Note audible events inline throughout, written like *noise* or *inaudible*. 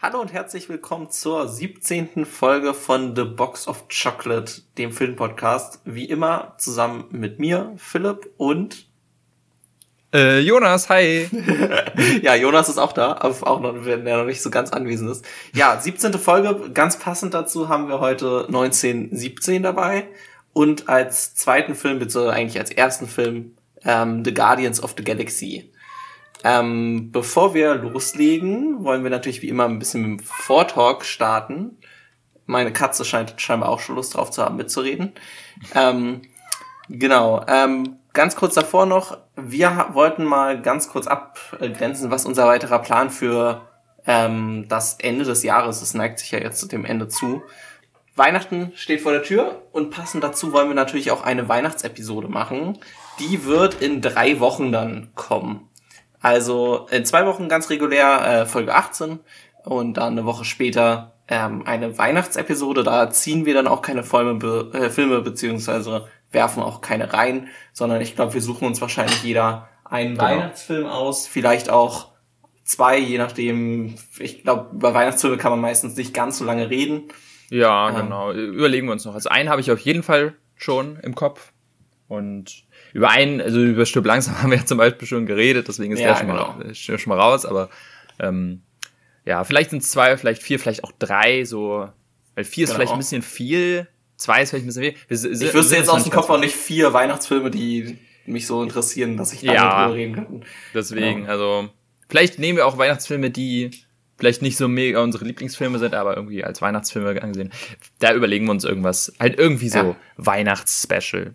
Hallo und herzlich willkommen zur 17. Folge von The Box of Chocolate, dem Filmpodcast. Wie immer zusammen mit mir, Philipp und äh, Jonas, hi. *laughs* ja, Jonas ist auch da, aber auch noch, wenn er noch nicht so ganz anwesend ist. Ja, 17. Folge, ganz passend dazu haben wir heute 1917 dabei und als zweiten Film, beziehungsweise eigentlich als ersten Film, ähm, The Guardians of the Galaxy. Ähm, bevor wir loslegen, wollen wir natürlich wie immer ein bisschen mit dem Vortalk starten. Meine Katze scheint scheinbar auch schon Lust drauf zu haben, mitzureden. Ähm, genau. Ähm, ganz kurz davor noch, wir wollten mal ganz kurz abgrenzen, was unser weiterer Plan für ähm, das Ende des Jahres, es neigt sich ja jetzt dem Ende zu. Weihnachten steht vor der Tür und passend dazu wollen wir natürlich auch eine Weihnachtsepisode machen. Die wird in drei Wochen dann kommen. Also in zwei Wochen ganz regulär äh, Folge 18 und dann eine Woche später ähm, eine Weihnachtsepisode. Da ziehen wir dann auch keine Filme, äh, Filme beziehungsweise werfen auch keine rein, sondern ich glaube, wir suchen uns wahrscheinlich jeder einen genau. Weihnachtsfilm aus, vielleicht auch zwei, je nachdem. Ich glaube, über Weihnachtsfilme kann man meistens nicht ganz so lange reden. Ja, ähm, genau. Überlegen wir uns noch. Also einen habe ich auf jeden Fall schon im Kopf und über einen, also über Stück langsam *laughs* haben wir ja zum Beispiel schon geredet, deswegen ist ja, der schon, genau. mal, schon mal raus, aber ähm, ja, vielleicht sind es zwei, vielleicht vier, vielleicht auch drei, so, weil vier ist genau. vielleicht ein bisschen viel, zwei ist vielleicht ein bisschen viel. Wir, ich wüsste jetzt aus dem Kopf auch nicht vier Weihnachtsfilme, die mich so interessieren, dass ich da ja, drüber reden kann. Deswegen, genau. also, vielleicht nehmen wir auch Weihnachtsfilme, die vielleicht nicht so mega unsere Lieblingsfilme sind, aber irgendwie als Weihnachtsfilme angesehen. Da überlegen wir uns irgendwas, halt irgendwie so ja. Weihnachtsspecial.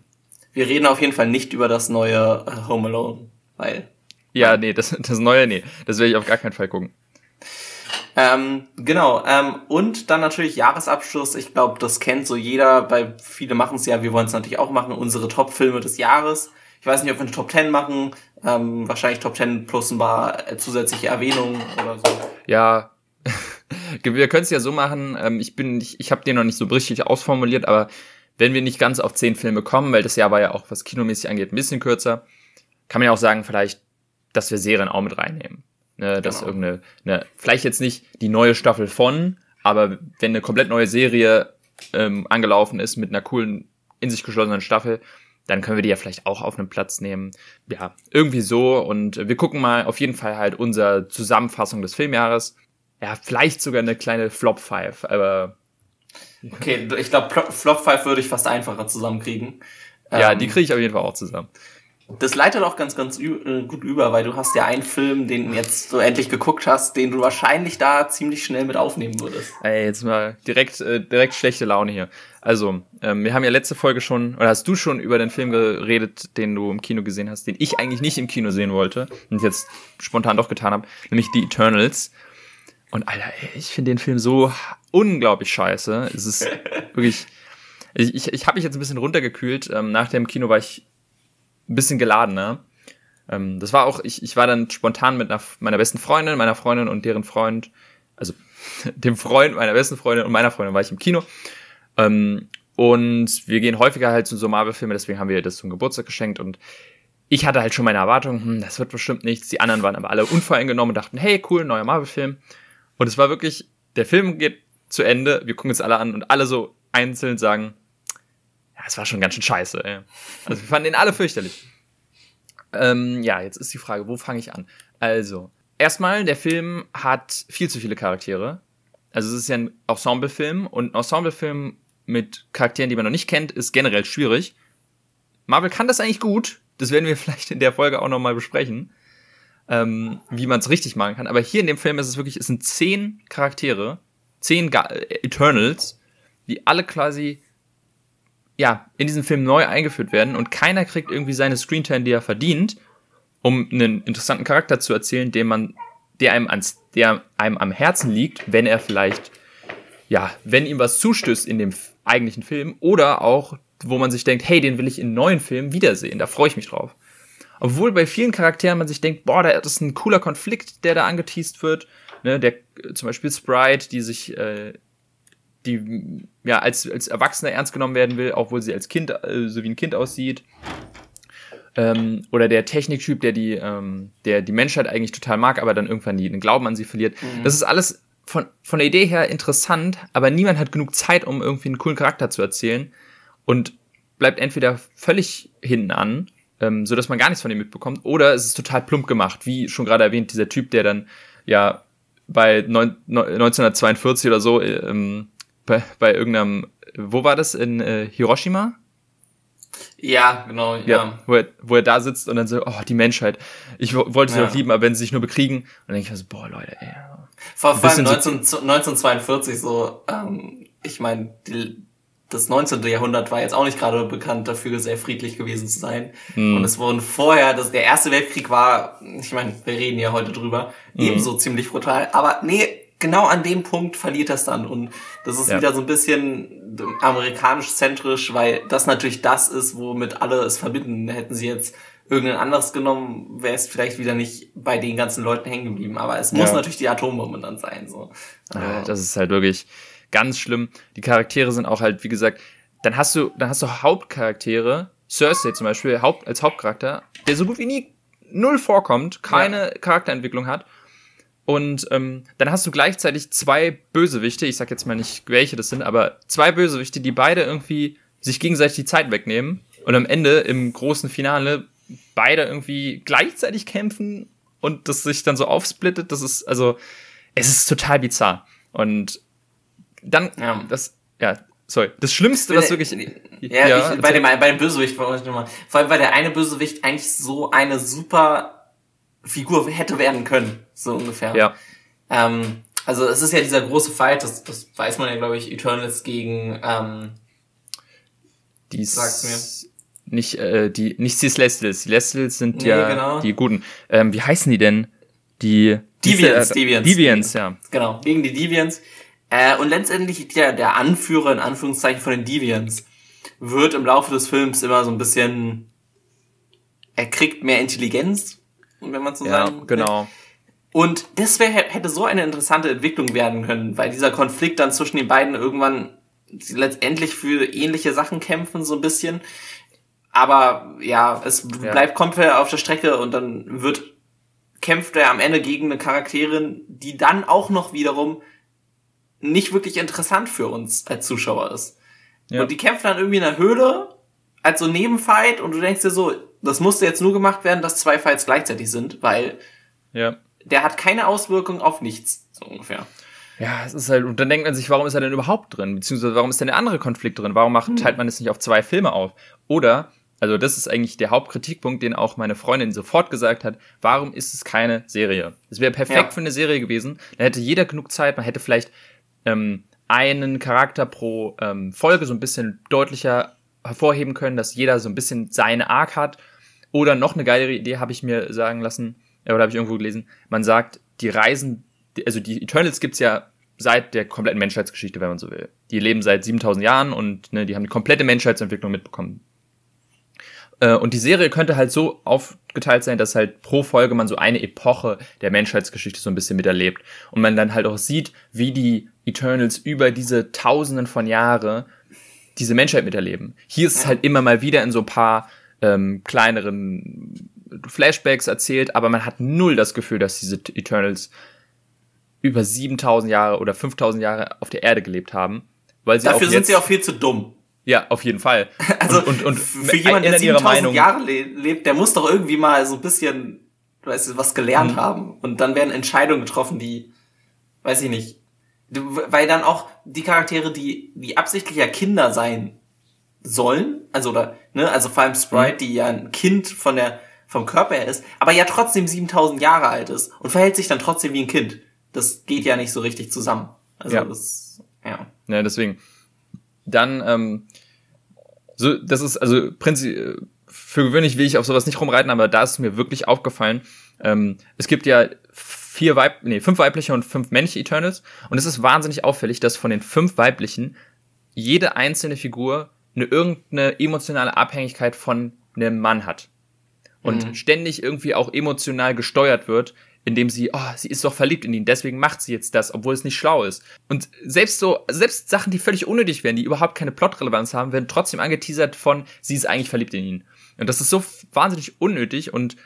Wir reden auf jeden Fall nicht über das neue äh, Home Alone, weil. Ja, nee, das, das neue, nee. Das werde ich auf gar keinen Fall gucken. Ähm, genau, ähm, und dann natürlich Jahresabschluss. Ich glaube, das kennt so jeder, weil viele machen es ja, wir wollen es natürlich auch machen, unsere Top-Filme des Jahres. Ich weiß nicht, ob wir eine Top 10 machen, ähm, wahrscheinlich Top 10 plus ein paar äh, zusätzliche Erwähnungen oder so. Ja, *laughs* wir können es ja so machen, ähm, ich bin, ich, ich habe den noch nicht so richtig ausformuliert, aber wenn wir nicht ganz auf zehn Filme kommen, weil das Jahr war ja auch, was kinomäßig angeht, ein bisschen kürzer, kann man ja auch sagen, vielleicht, dass wir Serien auch mit reinnehmen. Ne, dass genau. irgendeine, ne, vielleicht jetzt nicht die neue Staffel von, aber wenn eine komplett neue Serie ähm, angelaufen ist mit einer coolen, in sich geschlossenen Staffel, dann können wir die ja vielleicht auch auf einen Platz nehmen. Ja, irgendwie so. Und wir gucken mal auf jeden Fall halt unsere Zusammenfassung des Filmjahres. Ja, vielleicht sogar eine kleine Flop 5, aber Okay, ich glaube, Flop 5 würde ich fast einfacher zusammenkriegen. Ja, ähm, die kriege ich auf jeden Fall auch zusammen. Das leitet auch ganz, ganz äh, gut über, weil du hast ja einen Film, den du jetzt so endlich geguckt hast, den du wahrscheinlich da ziemlich schnell mit aufnehmen würdest. Ey, jetzt mal direkt, äh, direkt schlechte Laune hier. Also, ähm, wir haben ja letzte Folge schon, oder hast du schon über den Film geredet, den du im Kino gesehen hast, den ich eigentlich nicht im Kino sehen wollte und jetzt spontan doch getan habe, nämlich The Eternals. Und Alter, ey, ich finde den Film so unglaublich scheiße. Es ist wirklich. Ich, ich, ich habe mich jetzt ein bisschen runtergekühlt. Ähm, nach dem Kino war ich ein bisschen geladener. Ähm, das war auch, ich, ich war dann spontan mit einer, meiner besten Freundin, meiner Freundin und deren Freund, also *laughs* dem Freund meiner besten Freundin und meiner Freundin war ich im Kino. Ähm, und wir gehen häufiger halt zu so Marvel-Filmen, deswegen haben wir das zum Geburtstag geschenkt und ich hatte halt schon meine Erwartungen, hm, das wird bestimmt nichts. Die anderen waren aber alle unvoreingenommen und dachten, hey, cool, neuer Marvel-Film. Und es war wirklich, der Film geht zu Ende, wir gucken uns alle an und alle so einzeln sagen, ja, es war schon ganz schön scheiße. Ey. Also wir fanden ihn alle fürchterlich. Ähm, ja, jetzt ist die Frage, wo fange ich an? Also, erstmal, der Film hat viel zu viele Charaktere. Also es ist ja ein Ensemblefilm und ein Ensemblefilm mit Charakteren, die man noch nicht kennt, ist generell schwierig. Marvel kann das eigentlich gut. Das werden wir *laughs* vielleicht in der Folge auch nochmal besprechen ähm, wie man es richtig machen kann. Aber hier in dem Film ist es wirklich, es sind zehn Charaktere, zehn Ga Eternals, die alle quasi ja in diesem Film neu eingeführt werden und keiner kriegt irgendwie seine Screentime, die er verdient, um einen interessanten Charakter zu erzählen, den man, der einem ans, der einem am Herzen liegt, wenn er vielleicht ja, wenn ihm was zustößt in dem eigentlichen Film oder auch, wo man sich denkt, hey, den will ich in neuen Filmen wiedersehen, da freue ich mich drauf. Obwohl bei vielen Charakteren man sich denkt, boah, da ist ein cooler Konflikt, der da angeteased wird. Ne, der zum Beispiel Sprite, die sich, äh, die ja als als Erwachsene ernst genommen werden will, obwohl sie als Kind äh, so wie ein Kind aussieht. Ähm, oder der Techniktyp, der die, ähm, der die Menschheit eigentlich total mag, aber dann irgendwann den Glauben an sie verliert. Mhm. Das ist alles von, von der Idee her interessant, aber niemand hat genug Zeit, um irgendwie einen coolen Charakter zu erzählen und bleibt entweder völlig hinten an, ähm, so dass man gar nichts von ihm mitbekommt, oder es ist total plump gemacht, wie schon gerade erwähnt, dieser Typ, der dann ja bei neun, 1942 oder so ähm, bei, bei irgendeinem, wo war das in äh, Hiroshima? Ja, genau, ja. ja. wo, er, wo er da sitzt und dann so, oh, die Menschheit. Ich wollte sie ja. doch lieben, aber wenn sie sich nur bekriegen, und dann denke ich mir so, boah, Leute, ey. Vor, vor allem 19, 1942 so, ähm, ich meine, das 19. Jahrhundert war jetzt auch nicht gerade bekannt dafür, sehr friedlich gewesen zu sein. Mhm. Und es wurden vorher, das, der Erste Weltkrieg war, ich meine, wir reden ja heute drüber, mhm. ebenso ziemlich brutal. Aber nee, genau an dem Punkt verliert das dann. Und das ist ja. wieder so ein bisschen amerikanisch-zentrisch, weil das natürlich das ist, womit alle es verbinden. Hätten sie jetzt irgendein anderes genommen, wäre es vielleicht wieder nicht bei den ganzen Leuten hängen geblieben. Aber es muss ja. natürlich die Atombombe dann sein. So. Ja, das ist halt wirklich ganz schlimm. Die Charaktere sind auch halt, wie gesagt, dann hast du, dann hast du Hauptcharaktere, Cersei zum Beispiel, Haupt, als Hauptcharakter, der so gut wie nie null vorkommt, keine ja. Charakterentwicklung hat. Und ähm, dann hast du gleichzeitig zwei Bösewichte, ich sag jetzt mal nicht, welche das sind, aber zwei Bösewichte, die beide irgendwie sich gegenseitig die Zeit wegnehmen und am Ende im großen Finale beide irgendwie gleichzeitig kämpfen und das sich dann so aufsplittet. Das ist, also, es ist total bizarr. Und dann, ja. das, ja, sorry, das Schlimmste, was wirklich. Ja, ja ich, bei, dem, bei dem Bösewicht, vor allem, weil der eine Bösewicht eigentlich so eine super Figur hätte werden können, so ungefähr. Ja. Ähm, also es ist ja dieser große Fight, das, das weiß man ja, glaube ich, Eternals gegen ähm, die sagt mir. Nicht, äh, die, nicht die Celestials. Die Celestials sind nee, ja genau. die Guten. Ähm, wie heißen die denn? Die Deviants, äh, Deviants. Deviants, ja. Genau, gegen die Deviants. Äh, und letztendlich der, der Anführer, in Anführungszeichen, von den Deviants wird im Laufe des Films immer so ein bisschen, er kriegt mehr Intelligenz, wenn man so ja, sagen genau. Und das wär, hätte so eine interessante Entwicklung werden können, weil dieser Konflikt dann zwischen den beiden irgendwann letztendlich für ähnliche Sachen kämpfen, so ein bisschen. Aber ja, es ja. bleibt komplett auf der Strecke und dann wird kämpft er am Ende gegen eine Charakterin, die dann auch noch wiederum nicht wirklich interessant für uns als Zuschauer ist. Ja. Und die kämpfen dann irgendwie in der Höhle als so Nebenfight und du denkst dir so, das musste jetzt nur gemacht werden, dass zwei Fights gleichzeitig sind, weil ja. der hat keine Auswirkung auf nichts, so ungefähr. Ja, es ist halt, und dann denkt man sich, warum ist er denn überhaupt drin? Beziehungsweise warum ist denn der andere Konflikt drin? Warum macht, hm. teilt man es nicht auf zwei Filme auf? Oder, also das ist eigentlich der Hauptkritikpunkt, den auch meine Freundin sofort gesagt hat, warum ist es keine Serie? Es wäre perfekt ja. für eine Serie gewesen, da hätte jeder genug Zeit, man hätte vielleicht ähm, einen Charakter pro ähm, Folge so ein bisschen deutlicher hervorheben können, dass jeder so ein bisschen seine Arc hat oder noch eine geile Idee habe ich mir sagen lassen, äh, oder habe ich irgendwo gelesen, man sagt, die Reisen, also die Eternals gibt's ja seit der kompletten Menschheitsgeschichte, wenn man so will. Die leben seit 7000 Jahren und ne, die haben die komplette Menschheitsentwicklung mitbekommen. Äh, und die Serie könnte halt so aufgeteilt sein, dass halt pro Folge man so eine Epoche der Menschheitsgeschichte so ein bisschen miterlebt. Und man dann halt auch sieht, wie die Eternals über diese Tausenden von Jahre diese Menschheit miterleben. Hier ist es halt immer mal wieder in so ein paar ähm, kleineren Flashbacks erzählt, aber man hat null das Gefühl, dass diese Eternals über 7000 Jahre oder 5000 Jahre auf der Erde gelebt haben. Weil sie Dafür sind sie auch viel zu dumm. Ja, auf jeden Fall. *laughs* Also und, und, und für jemanden, der 7000 Jahre lebt, der muss doch irgendwie mal so ein bisschen, weißt du, was gelernt mhm. haben. Und dann werden Entscheidungen getroffen, die, weiß ich nicht, weil dann auch die Charaktere, die, die absichtlich ja Kinder sein sollen, also oder, ne, also vor allem Sprite, mhm. die ja ein Kind von der, vom Körper her ist, aber ja trotzdem 7000 Jahre alt ist und verhält sich dann trotzdem wie ein Kind. Das geht ja nicht so richtig zusammen. Also ja. das, ja. Ja, deswegen. Dann, ähm, so, das ist, also prinzipiell, für gewöhnlich will ich auf sowas nicht rumreiten, aber da ist mir wirklich aufgefallen. Ähm, es gibt ja vier Weib, nee, fünf weibliche und fünf männliche Eternals und es ist wahnsinnig auffällig, dass von den fünf weiblichen jede einzelne Figur eine irgendeine emotionale Abhängigkeit von einem Mann hat. Und mhm. ständig irgendwie auch emotional gesteuert wird, indem sie, oh, sie ist doch verliebt in ihn, deswegen macht sie jetzt das, obwohl es nicht schlau ist. Und selbst so, selbst Sachen, die völlig unnötig wären, die überhaupt keine Plotrelevanz haben, werden trotzdem angeteasert von, sie ist eigentlich verliebt in ihn. Und das ist so wahnsinnig unnötig und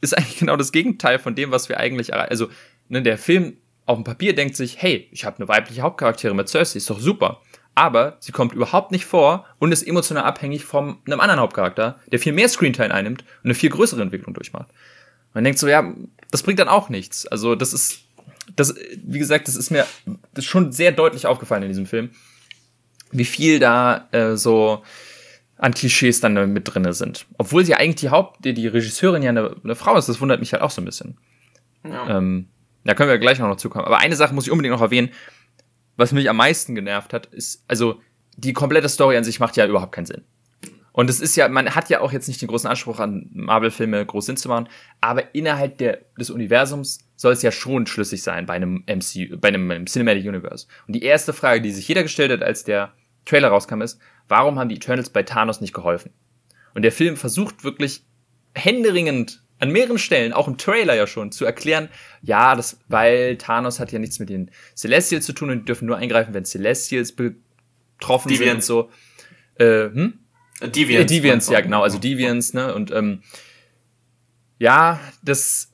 ist eigentlich *laughs* genau das Gegenteil von dem, was wir eigentlich, also, ne, der Film auf dem Papier denkt sich, hey, ich habe eine weibliche Hauptcharaktere mit Cersei, ist doch super. Aber sie kommt überhaupt nicht vor und ist emotional abhängig von einem anderen Hauptcharakter, der viel mehr Screentime einnimmt und eine viel größere Entwicklung durchmacht. Man denkt so, ja, das bringt dann auch nichts. Also das ist, das, wie gesagt, das ist mir das ist schon sehr deutlich aufgefallen in diesem Film, wie viel da äh, so an Klischees dann mit drinne sind. Obwohl sie eigentlich die Haupt, die, die Regisseurin ja eine, eine Frau ist, das wundert mich halt auch so ein bisschen. Ja. Ähm, da können wir gleich noch zukommen. Aber eine Sache muss ich unbedingt noch erwähnen, was mich am meisten genervt hat, ist, also die komplette Story an sich macht ja überhaupt keinen Sinn. Und es ist ja, man hat ja auch jetzt nicht den großen Anspruch an Marvel-Filme groß Sinn zu machen, aber innerhalb der, des Universums soll es ja schon schlüssig sein bei einem MC, bei einem Cinematic Universe. Und die erste Frage, die sich jeder gestellt hat, als der Trailer rauskam, ist, warum haben die Eternals bei Thanos nicht geholfen? Und der Film versucht wirklich händeringend an mehreren Stellen, auch im Trailer ja schon, zu erklären, ja, das, weil Thanos hat ja nichts mit den Celestials zu tun und die dürfen nur eingreifen, wenn Celestials betroffen Deviants. sind und so. Äh, hm? Deviants. Äh, Deviants, ja genau, also Deviants, ne, und ähm, ja, das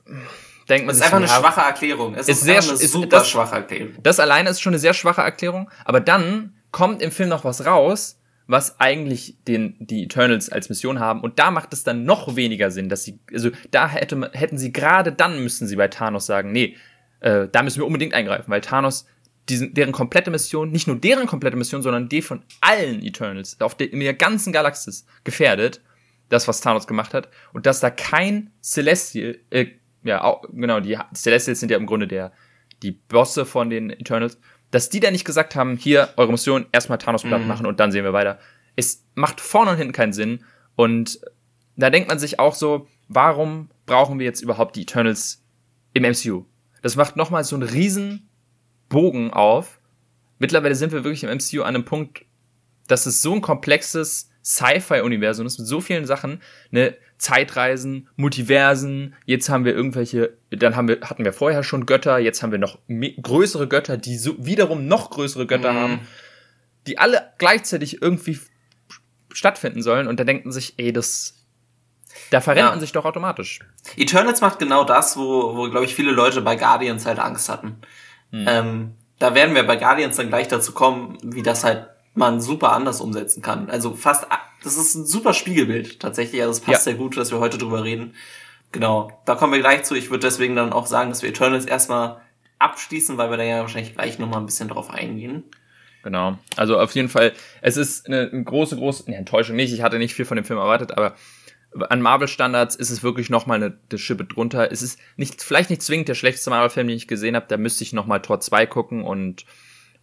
denkt man das ist einfach eine schwache Erklärung. Es ist, ist sehr, eine super das, schwache Erklärung. Das alleine ist schon eine sehr schwache Erklärung, aber dann kommt im Film noch was raus, was eigentlich den, die Eternals als Mission haben. Und da macht es dann noch weniger Sinn, dass sie, also da hätte, hätten sie gerade dann müssen sie bei Thanos sagen, nee, äh, da müssen wir unbedingt eingreifen, weil Thanos diesen, deren komplette Mission, nicht nur deren komplette Mission, sondern die von allen Eternals auf der, in der ganzen Galaxis gefährdet, das, was Thanos gemacht hat, und dass da kein Celestial, äh, ja, auch, genau, die Celestials sind ja im Grunde der, die Bosse von den Eternals, dass die da nicht gesagt haben, hier, eure Mission, erstmal Thanos platt mhm. machen und dann sehen wir weiter. Es macht vorne und hinten keinen Sinn. Und da denkt man sich auch so, warum brauchen wir jetzt überhaupt die Eternals im MCU? Das macht nochmal so einen riesen Bogen auf. Mittlerweile sind wir wirklich im MCU an einem Punkt, dass es so ein komplexes Sci-Fi-Universum ist mit so vielen Sachen, ne, Zeitreisen, Multiversen, jetzt haben wir irgendwelche, dann haben wir, hatten wir vorher schon Götter, jetzt haben wir noch größere Götter, die so wiederum noch größere Götter mhm. haben, die alle gleichzeitig irgendwie stattfinden sollen und da denken sich, ey, das, da verrennt ja. man sich doch automatisch. Eternals macht genau das, wo, wo glaube ich, viele Leute bei Guardians halt Angst hatten. Mhm. Ähm, da werden wir bei Guardians dann gleich dazu kommen, wie das halt man super anders umsetzen kann. Also fast, das ist ein super Spiegelbild tatsächlich. Also es passt ja. sehr gut, dass wir heute drüber reden. Genau, da kommen wir gleich zu. Ich würde deswegen dann auch sagen, dass wir Eternals erstmal abschließen, weil wir da ja wahrscheinlich gleich nochmal ein bisschen drauf eingehen. Genau. Also auf jeden Fall, es ist eine, große, große, ne, Enttäuschung nicht. Ich hatte nicht viel von dem Film erwartet, aber an Marvel-Standards ist es wirklich nochmal eine, eine Schippe drunter. Es ist nicht, vielleicht nicht zwingend der schlechteste Marvel-Film, den ich gesehen habe. Da müsste ich nochmal Tor 2 gucken und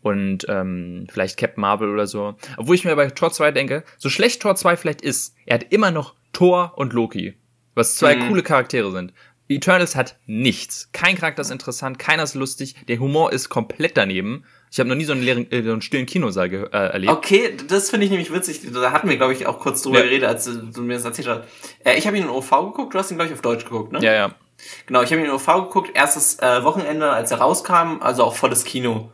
und ähm, vielleicht Captain Marvel oder so. Obwohl ich mir bei Tor 2 denke, so schlecht Tor 2 vielleicht ist, er hat immer noch Thor und Loki, was zwei mhm. coole Charaktere sind. Eternals hat nichts. Kein Charakter ist interessant, keiner ist lustig, der Humor ist komplett daneben. Ich habe noch nie so einen, leeren, äh, so einen stillen Kinosaal äh, erlebt. Okay, das finde ich nämlich witzig. Da hatten wir, glaube ich, auch kurz drüber ja. geredet, als du mir das erzählt hast. Äh, ich habe ihn in OV geguckt, du hast ihn, glaube ich, auf Deutsch geguckt, ne? Ja, ja. Genau, ich habe ihn in OV geguckt, erstes äh, Wochenende, als er rauskam, also auch volles Kino.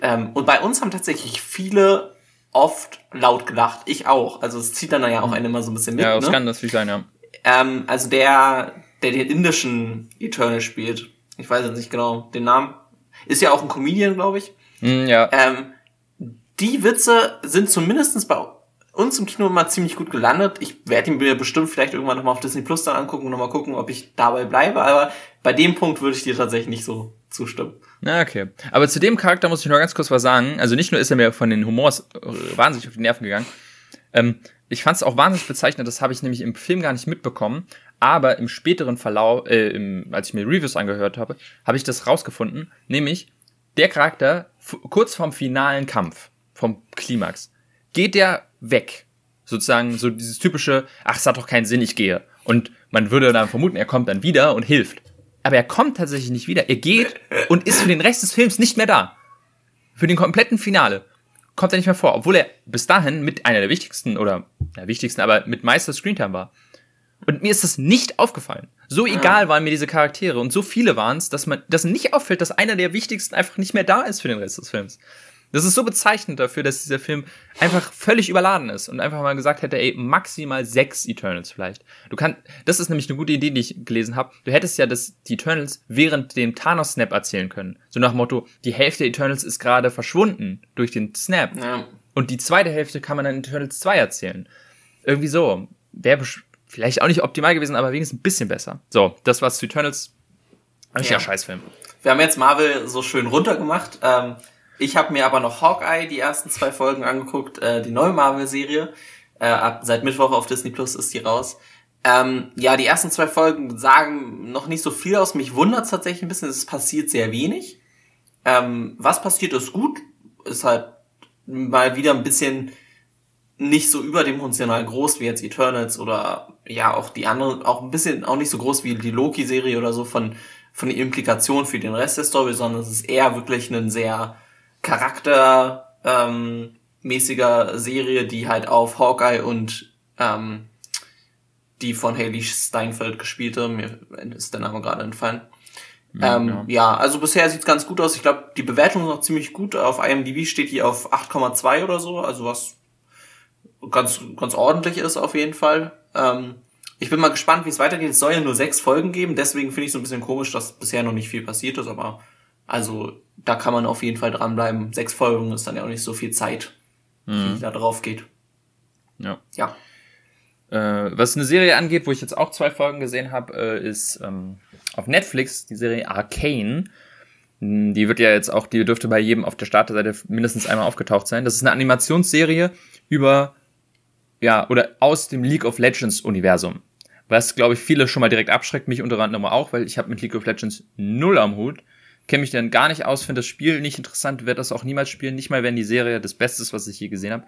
Ähm, und bei uns haben tatsächlich viele oft laut gelacht. Ich auch. Also es zieht dann ja auch einen immer so ein bisschen mit. Ja, das ne? kann das viel sein, ja. Ähm, also der, der den indischen Eternal spielt, ich weiß jetzt nicht genau den Namen, ist ja auch ein Comedian, glaube ich. Mm, ja. Ähm, die Witze sind zumindestens bei uns im Kino immer ziemlich gut gelandet. Ich werde ihn mir bestimmt vielleicht irgendwann nochmal auf Disney Plus dann angucken und nochmal gucken, ob ich dabei bleibe. Aber bei dem Punkt würde ich dir tatsächlich nicht so zustimmen. Na, okay. Aber zu dem Charakter muss ich noch ganz kurz was sagen. Also nicht nur ist er mir von den Humors wahnsinnig auf die Nerven gegangen. Ähm, ich fand es auch wahnsinnig bezeichnet, das habe ich nämlich im Film gar nicht mitbekommen. Aber im späteren Verlauf, äh, im, als ich mir Reviews angehört habe, habe ich das rausgefunden. Nämlich, der Charakter, kurz vorm finalen Kampf, vom Klimax, geht der weg. Sozusagen so dieses typische, ach, es hat doch keinen Sinn, ich gehe. Und man würde dann vermuten, er kommt dann wieder und hilft. Aber er kommt tatsächlich nicht wieder. Er geht und ist für den Rest des Films nicht mehr da. Für den kompletten Finale kommt er nicht mehr vor, obwohl er bis dahin mit einer der wichtigsten oder der wichtigsten, aber mit meister Screentime war. Und mir ist das nicht aufgefallen. So egal waren mir diese Charaktere und so viele waren es, dass man, dass nicht auffällt, dass einer der wichtigsten einfach nicht mehr da ist für den Rest des Films. Das ist so bezeichnend dafür, dass dieser Film einfach völlig überladen ist und einfach mal gesagt hätte, ey, maximal sechs Eternals vielleicht. Du kannst, das ist nämlich eine gute Idee, die ich gelesen habe. Du hättest ja das, die Eternals während dem Thanos-Snap erzählen können. So nach Motto, die Hälfte der Eternals ist gerade verschwunden durch den Snap. Ja. Und die zweite Hälfte kann man dann in Eternals 2 erzählen. Irgendwie so. Wäre vielleicht auch nicht optimal gewesen, aber wenigstens ein bisschen besser. So, das war's zu Eternals. Ein ja. Scheißfilm. Wir haben jetzt Marvel so schön runtergemacht. Ähm, ich habe mir aber noch Hawkeye die ersten zwei Folgen angeguckt, äh, die neue Marvel-Serie. Äh, ab seit Mittwoch auf Disney Plus ist die raus. Ähm, ja, die ersten zwei Folgen sagen noch nicht so viel aus. Mich wundert tatsächlich ein bisschen, es passiert sehr wenig. Ähm, was passiert, ist gut. Ist halt mal wieder ein bisschen nicht so überdimensional groß wie jetzt Eternals oder ja auch die anderen, auch ein bisschen auch nicht so groß wie die Loki-Serie oder so von von den Implikationen für den Rest der Story, sondern es ist eher wirklich ein sehr charaktermäßiger ähm, Serie, die halt auf Hawkeye und ähm, die von Haley Steinfeld gespielte, mir ist der Name gerade entfallen. Ja, ähm, ja. ja, also bisher sieht's ganz gut aus. Ich glaube, die Bewertung ist noch ziemlich gut. Auf IMDb steht die auf 8,2 oder so, also was ganz, ganz ordentlich ist auf jeden Fall. Ähm, ich bin mal gespannt, wie es weitergeht. Es soll ja nur sechs Folgen geben, deswegen finde ich so ein bisschen komisch, dass bisher noch nicht viel passiert ist, aber also da kann man auf jeden Fall dranbleiben. Sechs Folgen ist dann ja auch nicht so viel Zeit, mhm. die da drauf geht. Ja. Ja. Äh, was eine Serie angeht, wo ich jetzt auch zwei Folgen gesehen habe, äh, ist ähm, auf Netflix die Serie Arcane. Hm, die wird ja jetzt auch, die dürfte bei jedem auf der Starterseite mindestens einmal aufgetaucht sein. Das ist eine Animationsserie über, ja, oder aus dem League of Legends Universum was, glaube ich, viele schon mal direkt abschreckt, mich unter anderem auch, weil ich habe mit League of Legends null am Hut, kenne mich dann gar nicht aus, finde das Spiel nicht interessant, werde das auch niemals spielen, nicht mal wenn die Serie das Beste ist, was ich je gesehen habe.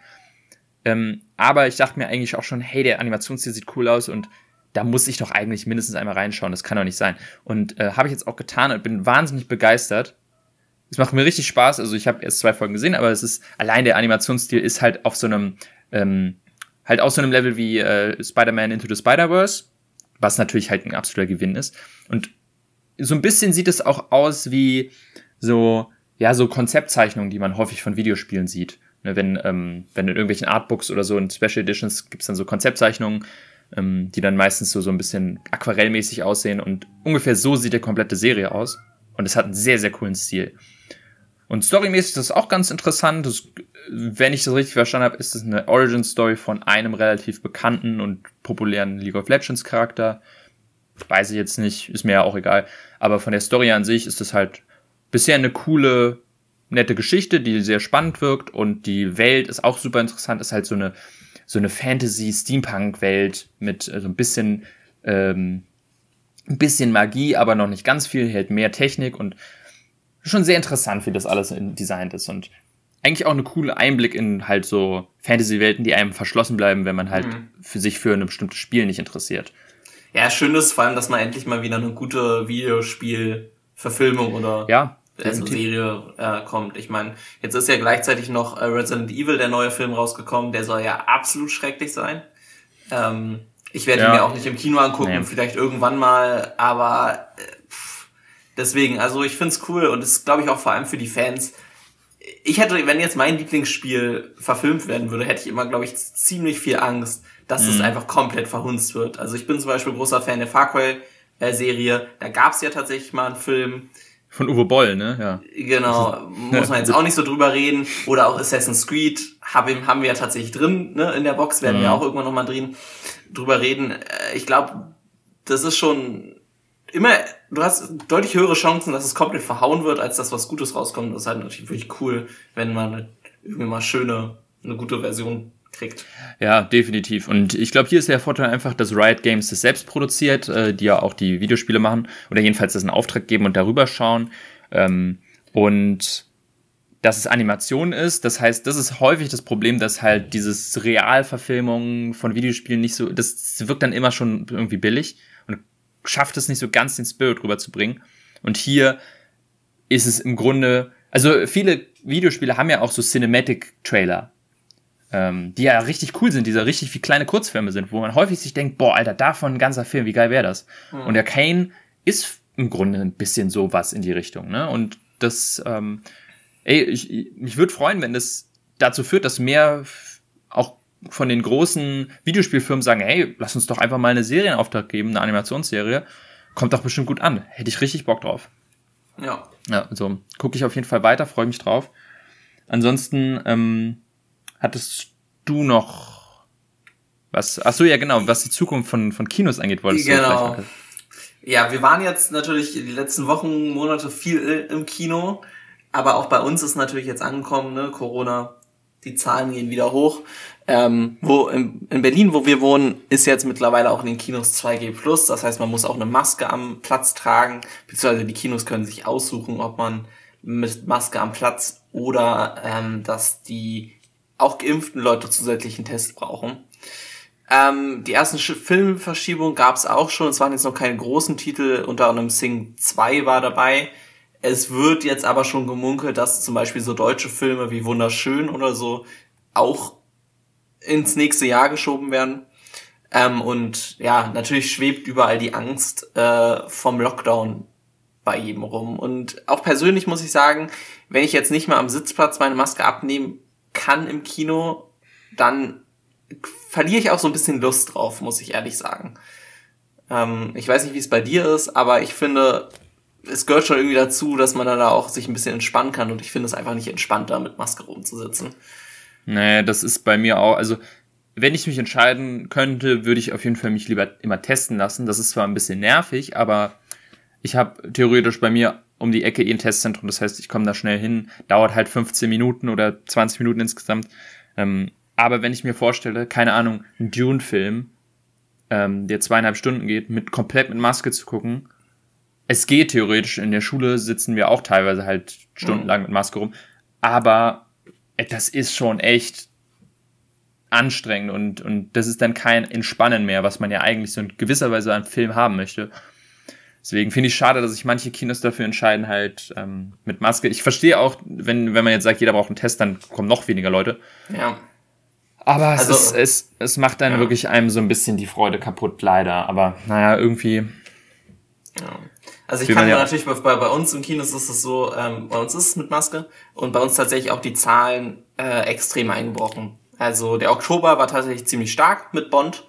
Ähm, aber ich dachte mir eigentlich auch schon, hey, der Animationsstil sieht cool aus und da muss ich doch eigentlich mindestens einmal reinschauen, das kann doch nicht sein. Und äh, habe ich jetzt auch getan und bin wahnsinnig begeistert. Es macht mir richtig Spaß, also ich habe erst zwei Folgen gesehen, aber es ist, allein der Animationsstil ist halt auf so einem, ähm, halt auf so einem Level wie äh, Spider-Man Into the Spider-Verse was natürlich halt ein absoluter Gewinn ist. Und so ein bisschen sieht es auch aus wie so, ja, so Konzeptzeichnungen, die man häufig von Videospielen sieht. Ne, wenn, ähm, wenn in irgendwelchen Artbooks oder so in Special Editions gibt's dann so Konzeptzeichnungen, ähm, die dann meistens so, so ein bisschen aquarellmäßig aussehen und ungefähr so sieht der komplette Serie aus. Und es hat einen sehr, sehr coolen Stil. Und storymäßig ist das auch ganz interessant. Das, wenn ich das richtig verstanden habe, ist es eine Origin-Story von einem relativ bekannten und populären League of Legends Charakter. Weiß ich jetzt nicht, ist mir ja auch egal. Aber von der Story an sich ist es halt bisher eine coole, nette Geschichte, die sehr spannend wirkt und die Welt ist auch super interessant. Ist halt so eine so eine Fantasy-Steampunk-Welt mit äh, so ein bisschen ähm, ein bisschen Magie, aber noch nicht ganz viel, hält mehr Technik und schon sehr interessant, wie das alles designt ist und eigentlich auch eine coole Einblick in halt so Fantasy-Welten, die einem verschlossen bleiben, wenn man halt mhm. für sich für ein bestimmtes Spiel nicht interessiert. Ja, schön ist vor allem, dass man endlich mal wieder eine gute Videospiel-Verfilmung oder ja, also Serie äh, kommt. Ich meine, jetzt ist ja gleichzeitig noch äh, Resident Evil, der neue Film rausgekommen, der soll ja absolut schrecklich sein. Ähm, ich werde ja. ihn mir auch nicht im Kino angucken, nee. vielleicht irgendwann mal, aber äh, Deswegen, also ich find's cool und es glaube ich auch vor allem für die Fans. Ich hätte, wenn jetzt mein Lieblingsspiel verfilmt werden würde, hätte ich immer, glaube ich, ziemlich viel Angst, dass mhm. es einfach komplett verhunzt wird. Also ich bin zum Beispiel großer Fan der Far Cry Serie. Da gab's ja tatsächlich mal einen Film. Von Uwe Boll, ne? Ja. Genau, *laughs* muss man jetzt auch nicht so drüber reden. Oder auch Assassin's Creed haben, haben wir ja tatsächlich drin, ne? In der Box werden mhm. wir auch irgendwann nochmal drin, drüber reden. Äh, ich glaube, das ist schon immer, du hast deutlich höhere Chancen, dass es komplett verhauen wird, als dass was Gutes rauskommt. Das ist halt natürlich wirklich cool, wenn man irgendwie mal schöne, eine gute Version kriegt. Ja, definitiv. Und ich glaube, hier ist der Vorteil einfach, dass Riot Games das selbst produziert, äh, die ja auch die Videospiele machen oder jedenfalls das einen Auftrag geben und darüber schauen. Ähm, und dass es Animation ist. Das heißt, das ist häufig das Problem, dass halt dieses Realverfilmung von Videospielen nicht so, das wirkt dann immer schon irgendwie billig schafft es nicht so ganz den Spirit rüberzubringen. Und hier ist es im Grunde, also viele Videospiele haben ja auch so Cinematic-Trailer, ähm, die ja richtig cool sind, die ja richtig wie kleine Kurzfilme sind, wo man häufig sich denkt, boah, Alter, davon ein ganzer Film, wie geil wäre das? Mhm. Und der Kane ist im Grunde ein bisschen sowas in die Richtung, ne? Und das, ähm, ey, ich, mich würde freuen, wenn das dazu führt, dass mehr von den großen Videospielfirmen sagen, hey, lass uns doch einfach mal eine Serienauftrag geben, eine Animationsserie. Kommt doch bestimmt gut an. Hätte ich richtig Bock drauf. Ja. Ja, also gucke ich auf jeden Fall weiter, freue mich drauf. Ansonsten ähm, hattest du noch was? Ach so, ja genau, was die Zukunft von von Kinos angeht, wolltest genau. du vielleicht Ja, wir waren jetzt natürlich die letzten Wochen, Monate viel im Kino, aber auch bei uns ist natürlich jetzt angekommen, ne, Corona, die Zahlen gehen wieder hoch. Ähm, wo in, in Berlin, wo wir wohnen, ist jetzt mittlerweile auch in den Kinos 2G+. Das heißt, man muss auch eine Maske am Platz tragen, beziehungsweise die Kinos können sich aussuchen, ob man mit Maske am Platz oder ähm, dass die auch geimpften Leute zusätzlichen Test brauchen. Ähm, die ersten Filmverschiebungen gab es auch schon. Es waren jetzt noch keine großen Titel, unter anderem Sing 2 war dabei. Es wird jetzt aber schon gemunkelt, dass zum Beispiel so deutsche Filme wie Wunderschön oder so auch ins nächste Jahr geschoben werden. Ähm, und ja, natürlich schwebt überall die Angst äh, vom Lockdown bei jedem rum. Und auch persönlich muss ich sagen, wenn ich jetzt nicht mal am Sitzplatz meine Maske abnehmen kann im Kino, dann verliere ich auch so ein bisschen Lust drauf, muss ich ehrlich sagen. Ähm, ich weiß nicht, wie es bei dir ist, aber ich finde, es gehört schon irgendwie dazu, dass man da auch sich ein bisschen entspannen kann und ich finde es einfach nicht entspannt, da mit Maske rumzusitzen. Nee, das ist bei mir auch, also wenn ich mich entscheiden könnte, würde ich auf jeden Fall mich lieber immer testen lassen. Das ist zwar ein bisschen nervig, aber ich habe theoretisch bei mir um die Ecke eh ein Testzentrum, das heißt, ich komme da schnell hin, dauert halt 15 Minuten oder 20 Minuten insgesamt. Ähm, aber wenn ich mir vorstelle, keine Ahnung, ein Dune-Film, ähm, der zweieinhalb Stunden geht, mit komplett mit Maske zu gucken, es geht theoretisch. In der Schule sitzen wir auch teilweise halt stundenlang mit Maske rum. Aber das ist schon echt anstrengend und, und das ist dann kein Entspannen mehr, was man ja eigentlich so in gewisser Weise an Film haben möchte. Deswegen finde ich schade, dass sich manche Kinos dafür entscheiden, halt ähm, mit Maske. Ich verstehe auch, wenn, wenn man jetzt sagt, jeder braucht einen Test, dann kommen noch weniger Leute. Ja. Aber also, es, ist, es, es macht dann ja. wirklich einem so ein bisschen die Freude kaputt, leider. Aber naja, irgendwie. Ja. Also ich kann ja natürlich, bei, bei uns im Kino ist es so, ähm, bei uns ist es mit Maske und bei uns tatsächlich auch die Zahlen äh, extrem eingebrochen. Also der Oktober war tatsächlich ziemlich stark mit Bond,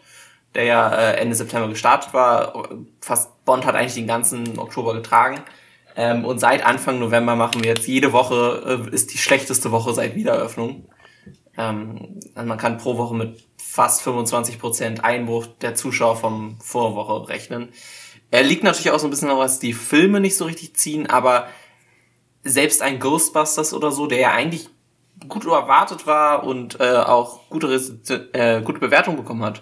der ja äh, Ende September gestartet war. Fast Bond hat eigentlich den ganzen Oktober getragen. Ähm, und seit Anfang November machen wir jetzt jede Woche, äh, ist die schlechteste Woche seit Wiedereröffnung. Ähm, also man kann pro Woche mit fast 25% Einbruch der Zuschauer vom Vorwoche rechnen. Er liegt natürlich auch so ein bisschen daran, dass die Filme nicht so richtig ziehen, aber selbst ein Ghostbusters oder so, der ja eigentlich gut erwartet war und äh, auch gute, äh, gute Bewertung bekommen hat,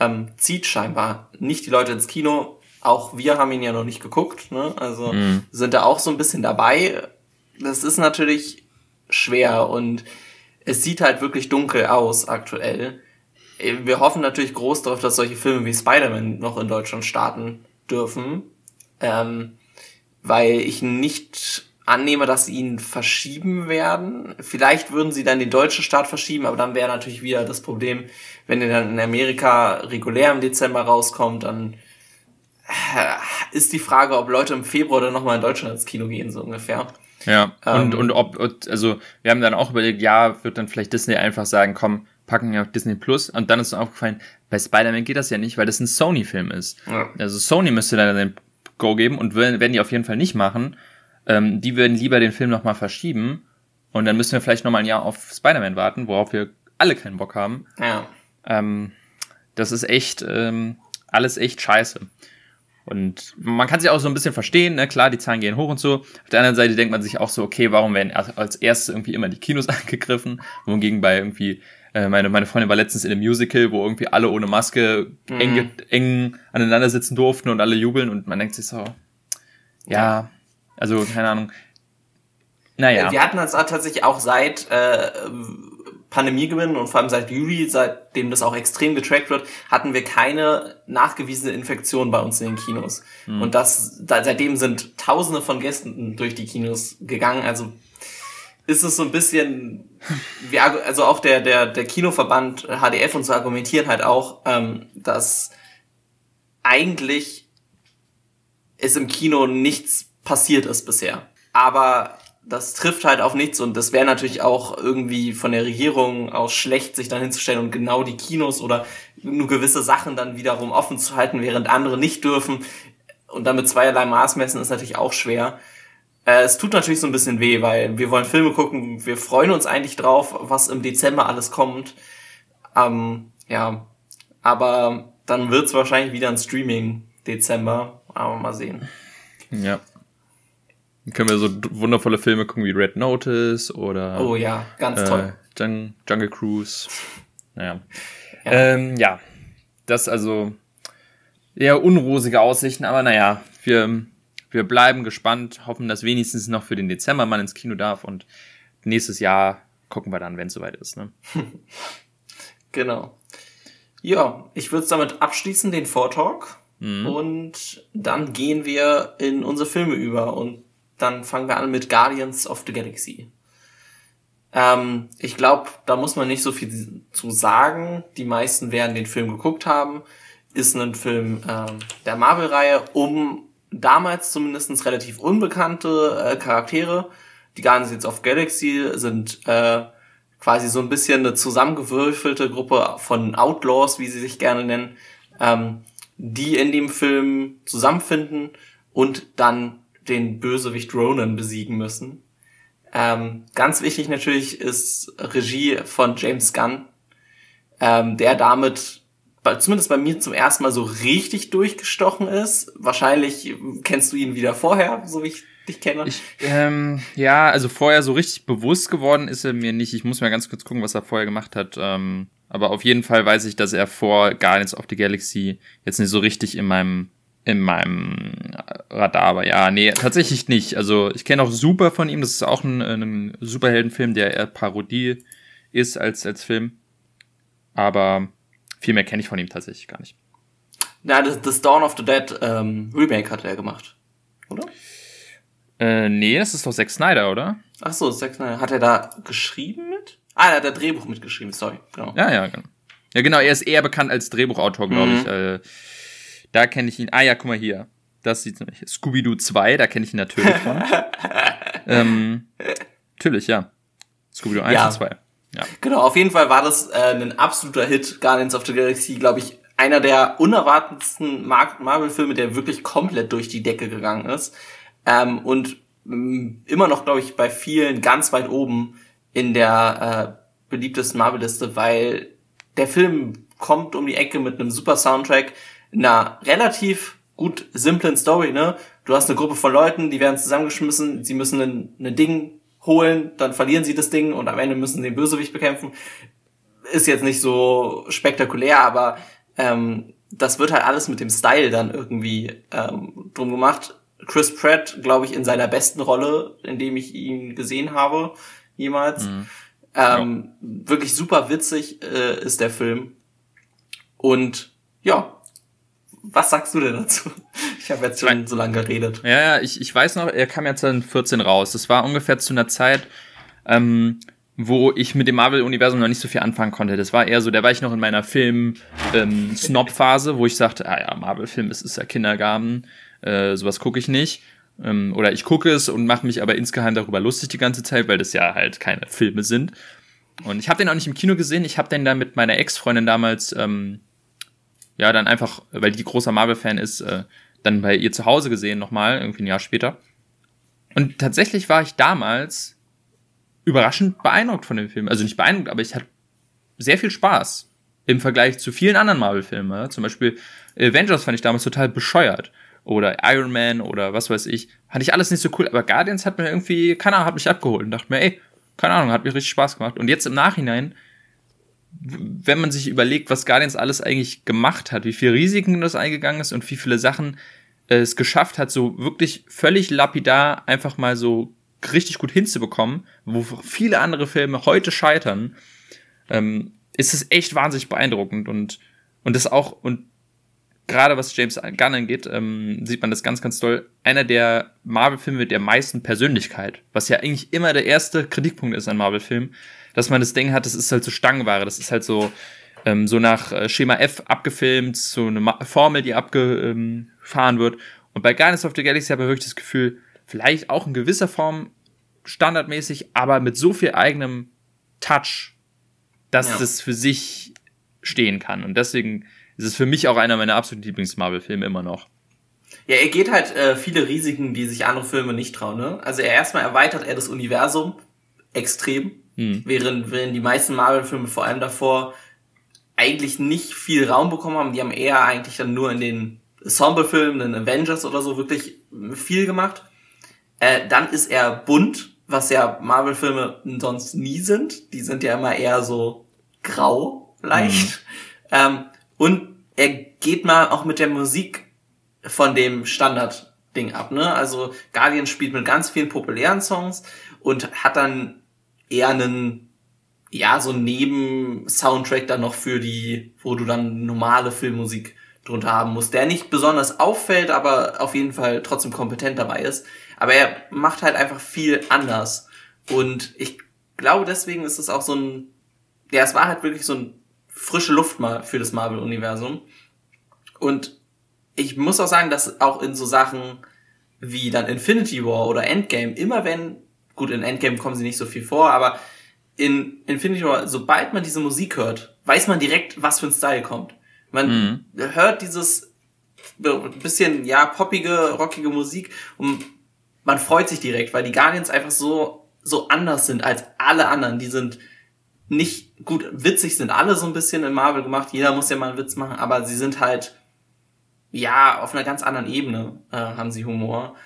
ähm, zieht scheinbar nicht die Leute ins Kino. Auch wir haben ihn ja noch nicht geguckt, ne? Also mhm. sind da auch so ein bisschen dabei. Das ist natürlich schwer und es sieht halt wirklich dunkel aus aktuell. Wir hoffen natürlich groß darauf, dass solche Filme wie Spider-Man noch in Deutschland starten dürfen, ähm, weil ich nicht annehme, dass sie ihn verschieben werden. Vielleicht würden sie dann den deutschen Start verschieben, aber dann wäre natürlich wieder das Problem, wenn er dann in Amerika regulär im Dezember rauskommt, dann äh, ist die Frage, ob Leute im Februar dann nochmal in Deutschland ins Kino gehen, so ungefähr. Ja, ähm, und, und ob, also wir haben dann auch überlegt, ja, wird dann vielleicht Disney einfach sagen, komm, packen wir auf Disney Plus und dann ist uns aufgefallen, bei Spider-Man geht das ja nicht, weil das ein Sony-Film ist. Ja. Also Sony müsste dann den Go geben und werden die auf jeden Fall nicht machen. Ähm, die würden lieber den Film nochmal verschieben und dann müssen wir vielleicht nochmal ein Jahr auf Spider-Man warten, worauf wir alle keinen Bock haben. Ja. Ähm, das ist echt, ähm, alles echt scheiße. Und man kann sich auch so ein bisschen verstehen, ne? klar, die Zahlen gehen hoch und so. Auf der anderen Seite denkt man sich auch so, okay, warum werden als erstes irgendwie immer die Kinos *laughs* angegriffen? Wohingegen bei irgendwie, äh, meine, meine Freundin war letztens in einem Musical, wo irgendwie alle ohne Maske mhm. eng, eng aneinander sitzen durften und alle jubeln und man denkt sich so, ja, also keine Ahnung. Naja. Wir hatten das tatsächlich auch seit äh, Pandemiegewinn und vor allem seit Juli, seitdem das auch extrem getrackt wird, hatten wir keine nachgewiesene Infektion bei uns in den Kinos. Mhm. Und das, da, seitdem sind Tausende von Gästen durch die Kinos gegangen. Also ist es so ein bisschen, wie, also auch der, der, der Kinoverband HDF und so argumentieren halt auch, ähm, dass eigentlich es im Kino nichts passiert ist bisher. Aber das trifft halt auf nichts und das wäre natürlich auch irgendwie von der Regierung aus schlecht, sich dann hinzustellen und genau die Kinos oder nur gewisse Sachen dann wiederum offen zu halten, während andere nicht dürfen. Und dann mit zweierlei Maß messen ist natürlich auch schwer. Äh, es tut natürlich so ein bisschen weh, weil wir wollen Filme gucken, wir freuen uns eigentlich drauf, was im Dezember alles kommt. Ähm, ja, aber dann wird's wahrscheinlich wieder ein Streaming Dezember, aber mal sehen. Ja. Dann können wir so wundervolle Filme gucken wie Red Notice oder. Oh ja, ganz äh, toll. Jung Jungle Cruise. Naja. Ja. Ähm, ja. Das also eher unrosige Aussichten, aber naja, wir, wir bleiben gespannt, hoffen, dass wenigstens noch für den Dezember man ins Kino darf und nächstes Jahr gucken wir dann, wenn es soweit ist. Ne? *laughs* genau. Ja, ich würde es damit abschließen, den Vortalk. Mhm. Und dann gehen wir in unsere Filme über und dann fangen wir an mit Guardians of the Galaxy. Ähm, ich glaube, da muss man nicht so viel zu sagen. Die meisten werden den Film geguckt haben. Ist ein Film ähm, der Marvel-Reihe um damals zumindest relativ unbekannte äh, Charaktere. Die Guardians of Galaxy sind äh, quasi so ein bisschen eine zusammengewürfelte Gruppe von Outlaws, wie sie sich gerne nennen, ähm, die in dem Film zusammenfinden und dann den Bösewicht Ronan besiegen müssen. Ähm, ganz wichtig natürlich ist Regie von James Gunn, ähm, der damit zumindest bei mir zum ersten Mal so richtig durchgestochen ist. Wahrscheinlich kennst du ihn wieder vorher, so wie ich dich kenne. Ich, ähm, ja, also vorher so richtig bewusst geworden ist er mir nicht. Ich muss mal ganz kurz gucken, was er vorher gemacht hat. Ähm, aber auf jeden Fall weiß ich, dass er vor Guardians of the Galaxy jetzt nicht so richtig in meinem in meinem Radar, aber ja, nee, tatsächlich nicht. Also ich kenne auch Super von ihm, das ist auch ein, ein Superheldenfilm, der eher Parodie ist als, als Film. Aber viel mehr kenne ich von ihm tatsächlich gar nicht. Na, das, das Dawn of the Dead ähm, Remake hat er gemacht, oder? Äh, nee, das ist doch Zack Snyder, oder? Ach so, Zack Snyder. Hat er da geschrieben mit? Ah, er hat der Drehbuch mitgeschrieben, sorry. Genau. Ja, ja, genau. Ja, genau, er ist eher bekannt als Drehbuchautor, glaube mhm. ich. Äh, da kenne ich ihn. Ah ja, guck mal hier. Das sieht nämlich. Scooby-Doo 2, da kenne ich ihn natürlich *laughs* von. ähm, natürlich, ja. Scooby-Doo 1 ja. und 2. Ja. Genau, auf jeden Fall war das äh, ein absoluter Hit. Guardians of the Galaxy, glaube ich, einer der unerwartetsten Marvel-Filme, der wirklich komplett durch die Decke gegangen ist. Ähm, und ähm, immer noch, glaube ich, bei vielen ganz weit oben in der äh, beliebtesten Marvel-Liste, weil der Film kommt um die Ecke mit einem super Soundtrack, einer relativ gut simplen Story, ne? Du hast eine Gruppe von Leuten, die werden zusammengeschmissen, sie müssen ein, ein Ding holen, dann verlieren sie das Ding und am Ende müssen sie den Bösewicht bekämpfen. Ist jetzt nicht so spektakulär, aber ähm, das wird halt alles mit dem Style dann irgendwie ähm, drum gemacht. Chris Pratt, glaube ich, in seiner besten Rolle, in dem ich ihn gesehen habe, jemals. Mhm. Ähm, ja. Wirklich super witzig äh, ist der Film. Und ja, was sagst du denn dazu? *laughs* Ich habe jetzt schon so lange geredet. Ja, ja, ich, ich weiß noch, er kam ja 2014 raus. Das war ungefähr zu einer Zeit, ähm, wo ich mit dem Marvel-Universum noch nicht so viel anfangen konnte. Das war eher so, da war ich noch in meiner Film-Snob-Phase, ähm, wo ich sagte, ah ja, Marvel-Film, das ist ja Kindergarten, äh, sowas gucke ich nicht. Ähm, oder ich gucke es und mache mich aber insgeheim darüber lustig die ganze Zeit, weil das ja halt keine Filme sind. Und ich habe den auch nicht im Kino gesehen. Ich habe den da mit meiner Ex-Freundin damals ähm, ja, dann einfach, weil die großer Marvel-Fan ist, äh, dann bei ihr zu Hause gesehen nochmal, irgendwie ein Jahr später. Und tatsächlich war ich damals überraschend beeindruckt von dem Film. Also nicht beeindruckt, aber ich hatte sehr viel Spaß im Vergleich zu vielen anderen Marvel-Filmen. Zum Beispiel Avengers fand ich damals total bescheuert. Oder Iron Man oder was weiß ich. Fand ich alles nicht so cool. Aber Guardians hat mir irgendwie, keine Ahnung, hat mich abgeholt und dachte mir, ey, keine Ahnung, hat mir richtig Spaß gemacht. Und jetzt im Nachhinein wenn man sich überlegt, was Guardians alles eigentlich gemacht hat, wie viel Risiken das eingegangen ist und wie viele Sachen äh, es geschafft hat, so wirklich völlig lapidar einfach mal so richtig gut hinzubekommen, wo viele andere Filme heute scheitern, ähm, ist es echt wahnsinnig beeindruckend und und das auch und gerade was James Gunn angeht, ähm, sieht man das ganz, ganz toll. Einer der Marvel-Filme mit der meisten Persönlichkeit, was ja eigentlich immer der erste Kritikpunkt ist an Marvel-Filmen dass man das Ding hat, das ist halt so Stangenware, das ist halt so, ähm, so nach äh, Schema F abgefilmt, so eine Ma Formel, die abgefahren wird. Und bei Guardians of the Galaxy habe ich wirklich das Gefühl, vielleicht auch in gewisser Form standardmäßig, aber mit so viel eigenem Touch, dass ja. es für sich stehen kann. Und deswegen ist es für mich auch einer meiner absoluten Lieblings-Marvel-Filme immer noch. Ja, er geht halt äh, viele Risiken, die sich andere Filme nicht trauen. Ne? Also er erstmal erweitert er das Universum extrem, hm. während, während die meisten Marvel-Filme vor allem davor eigentlich nicht viel Raum bekommen haben. Die haben eher eigentlich dann nur in den Ensemble-Filmen, den Avengers oder so wirklich viel gemacht. Äh, dann ist er bunt, was ja Marvel-Filme sonst nie sind. Die sind ja immer eher so grau, leicht. Mhm. Ähm, und er geht mal auch mit der Musik von dem Standard-Ding ab, ne? Also Guardian spielt mit ganz vielen populären Songs und hat dann eher einen, ja, so Neben-Soundtrack dann noch für die, wo du dann normale Filmmusik drunter haben musst, der nicht besonders auffällt, aber auf jeden Fall trotzdem kompetent dabei ist. Aber er macht halt einfach viel anders. Und ich glaube, deswegen ist es auch so ein, ja, es war halt wirklich so ein frische Luft mal für das Marvel-Universum. Und ich muss auch sagen, dass auch in so Sachen wie dann Infinity War oder Endgame, immer wenn, gut, in Endgame kommen sie nicht so viel vor, aber in Infinity War, sobald man diese Musik hört, weiß man direkt, was für ein Style kommt. Man mhm. hört dieses bisschen, ja, poppige, rockige Musik und man freut sich direkt, weil die Guardians einfach so, so anders sind als alle anderen. Die sind nicht, gut, witzig sind alle so ein bisschen in Marvel gemacht. Jeder muss ja mal einen Witz machen, aber sie sind halt, ja, auf einer ganz anderen Ebene äh, haben sie Humor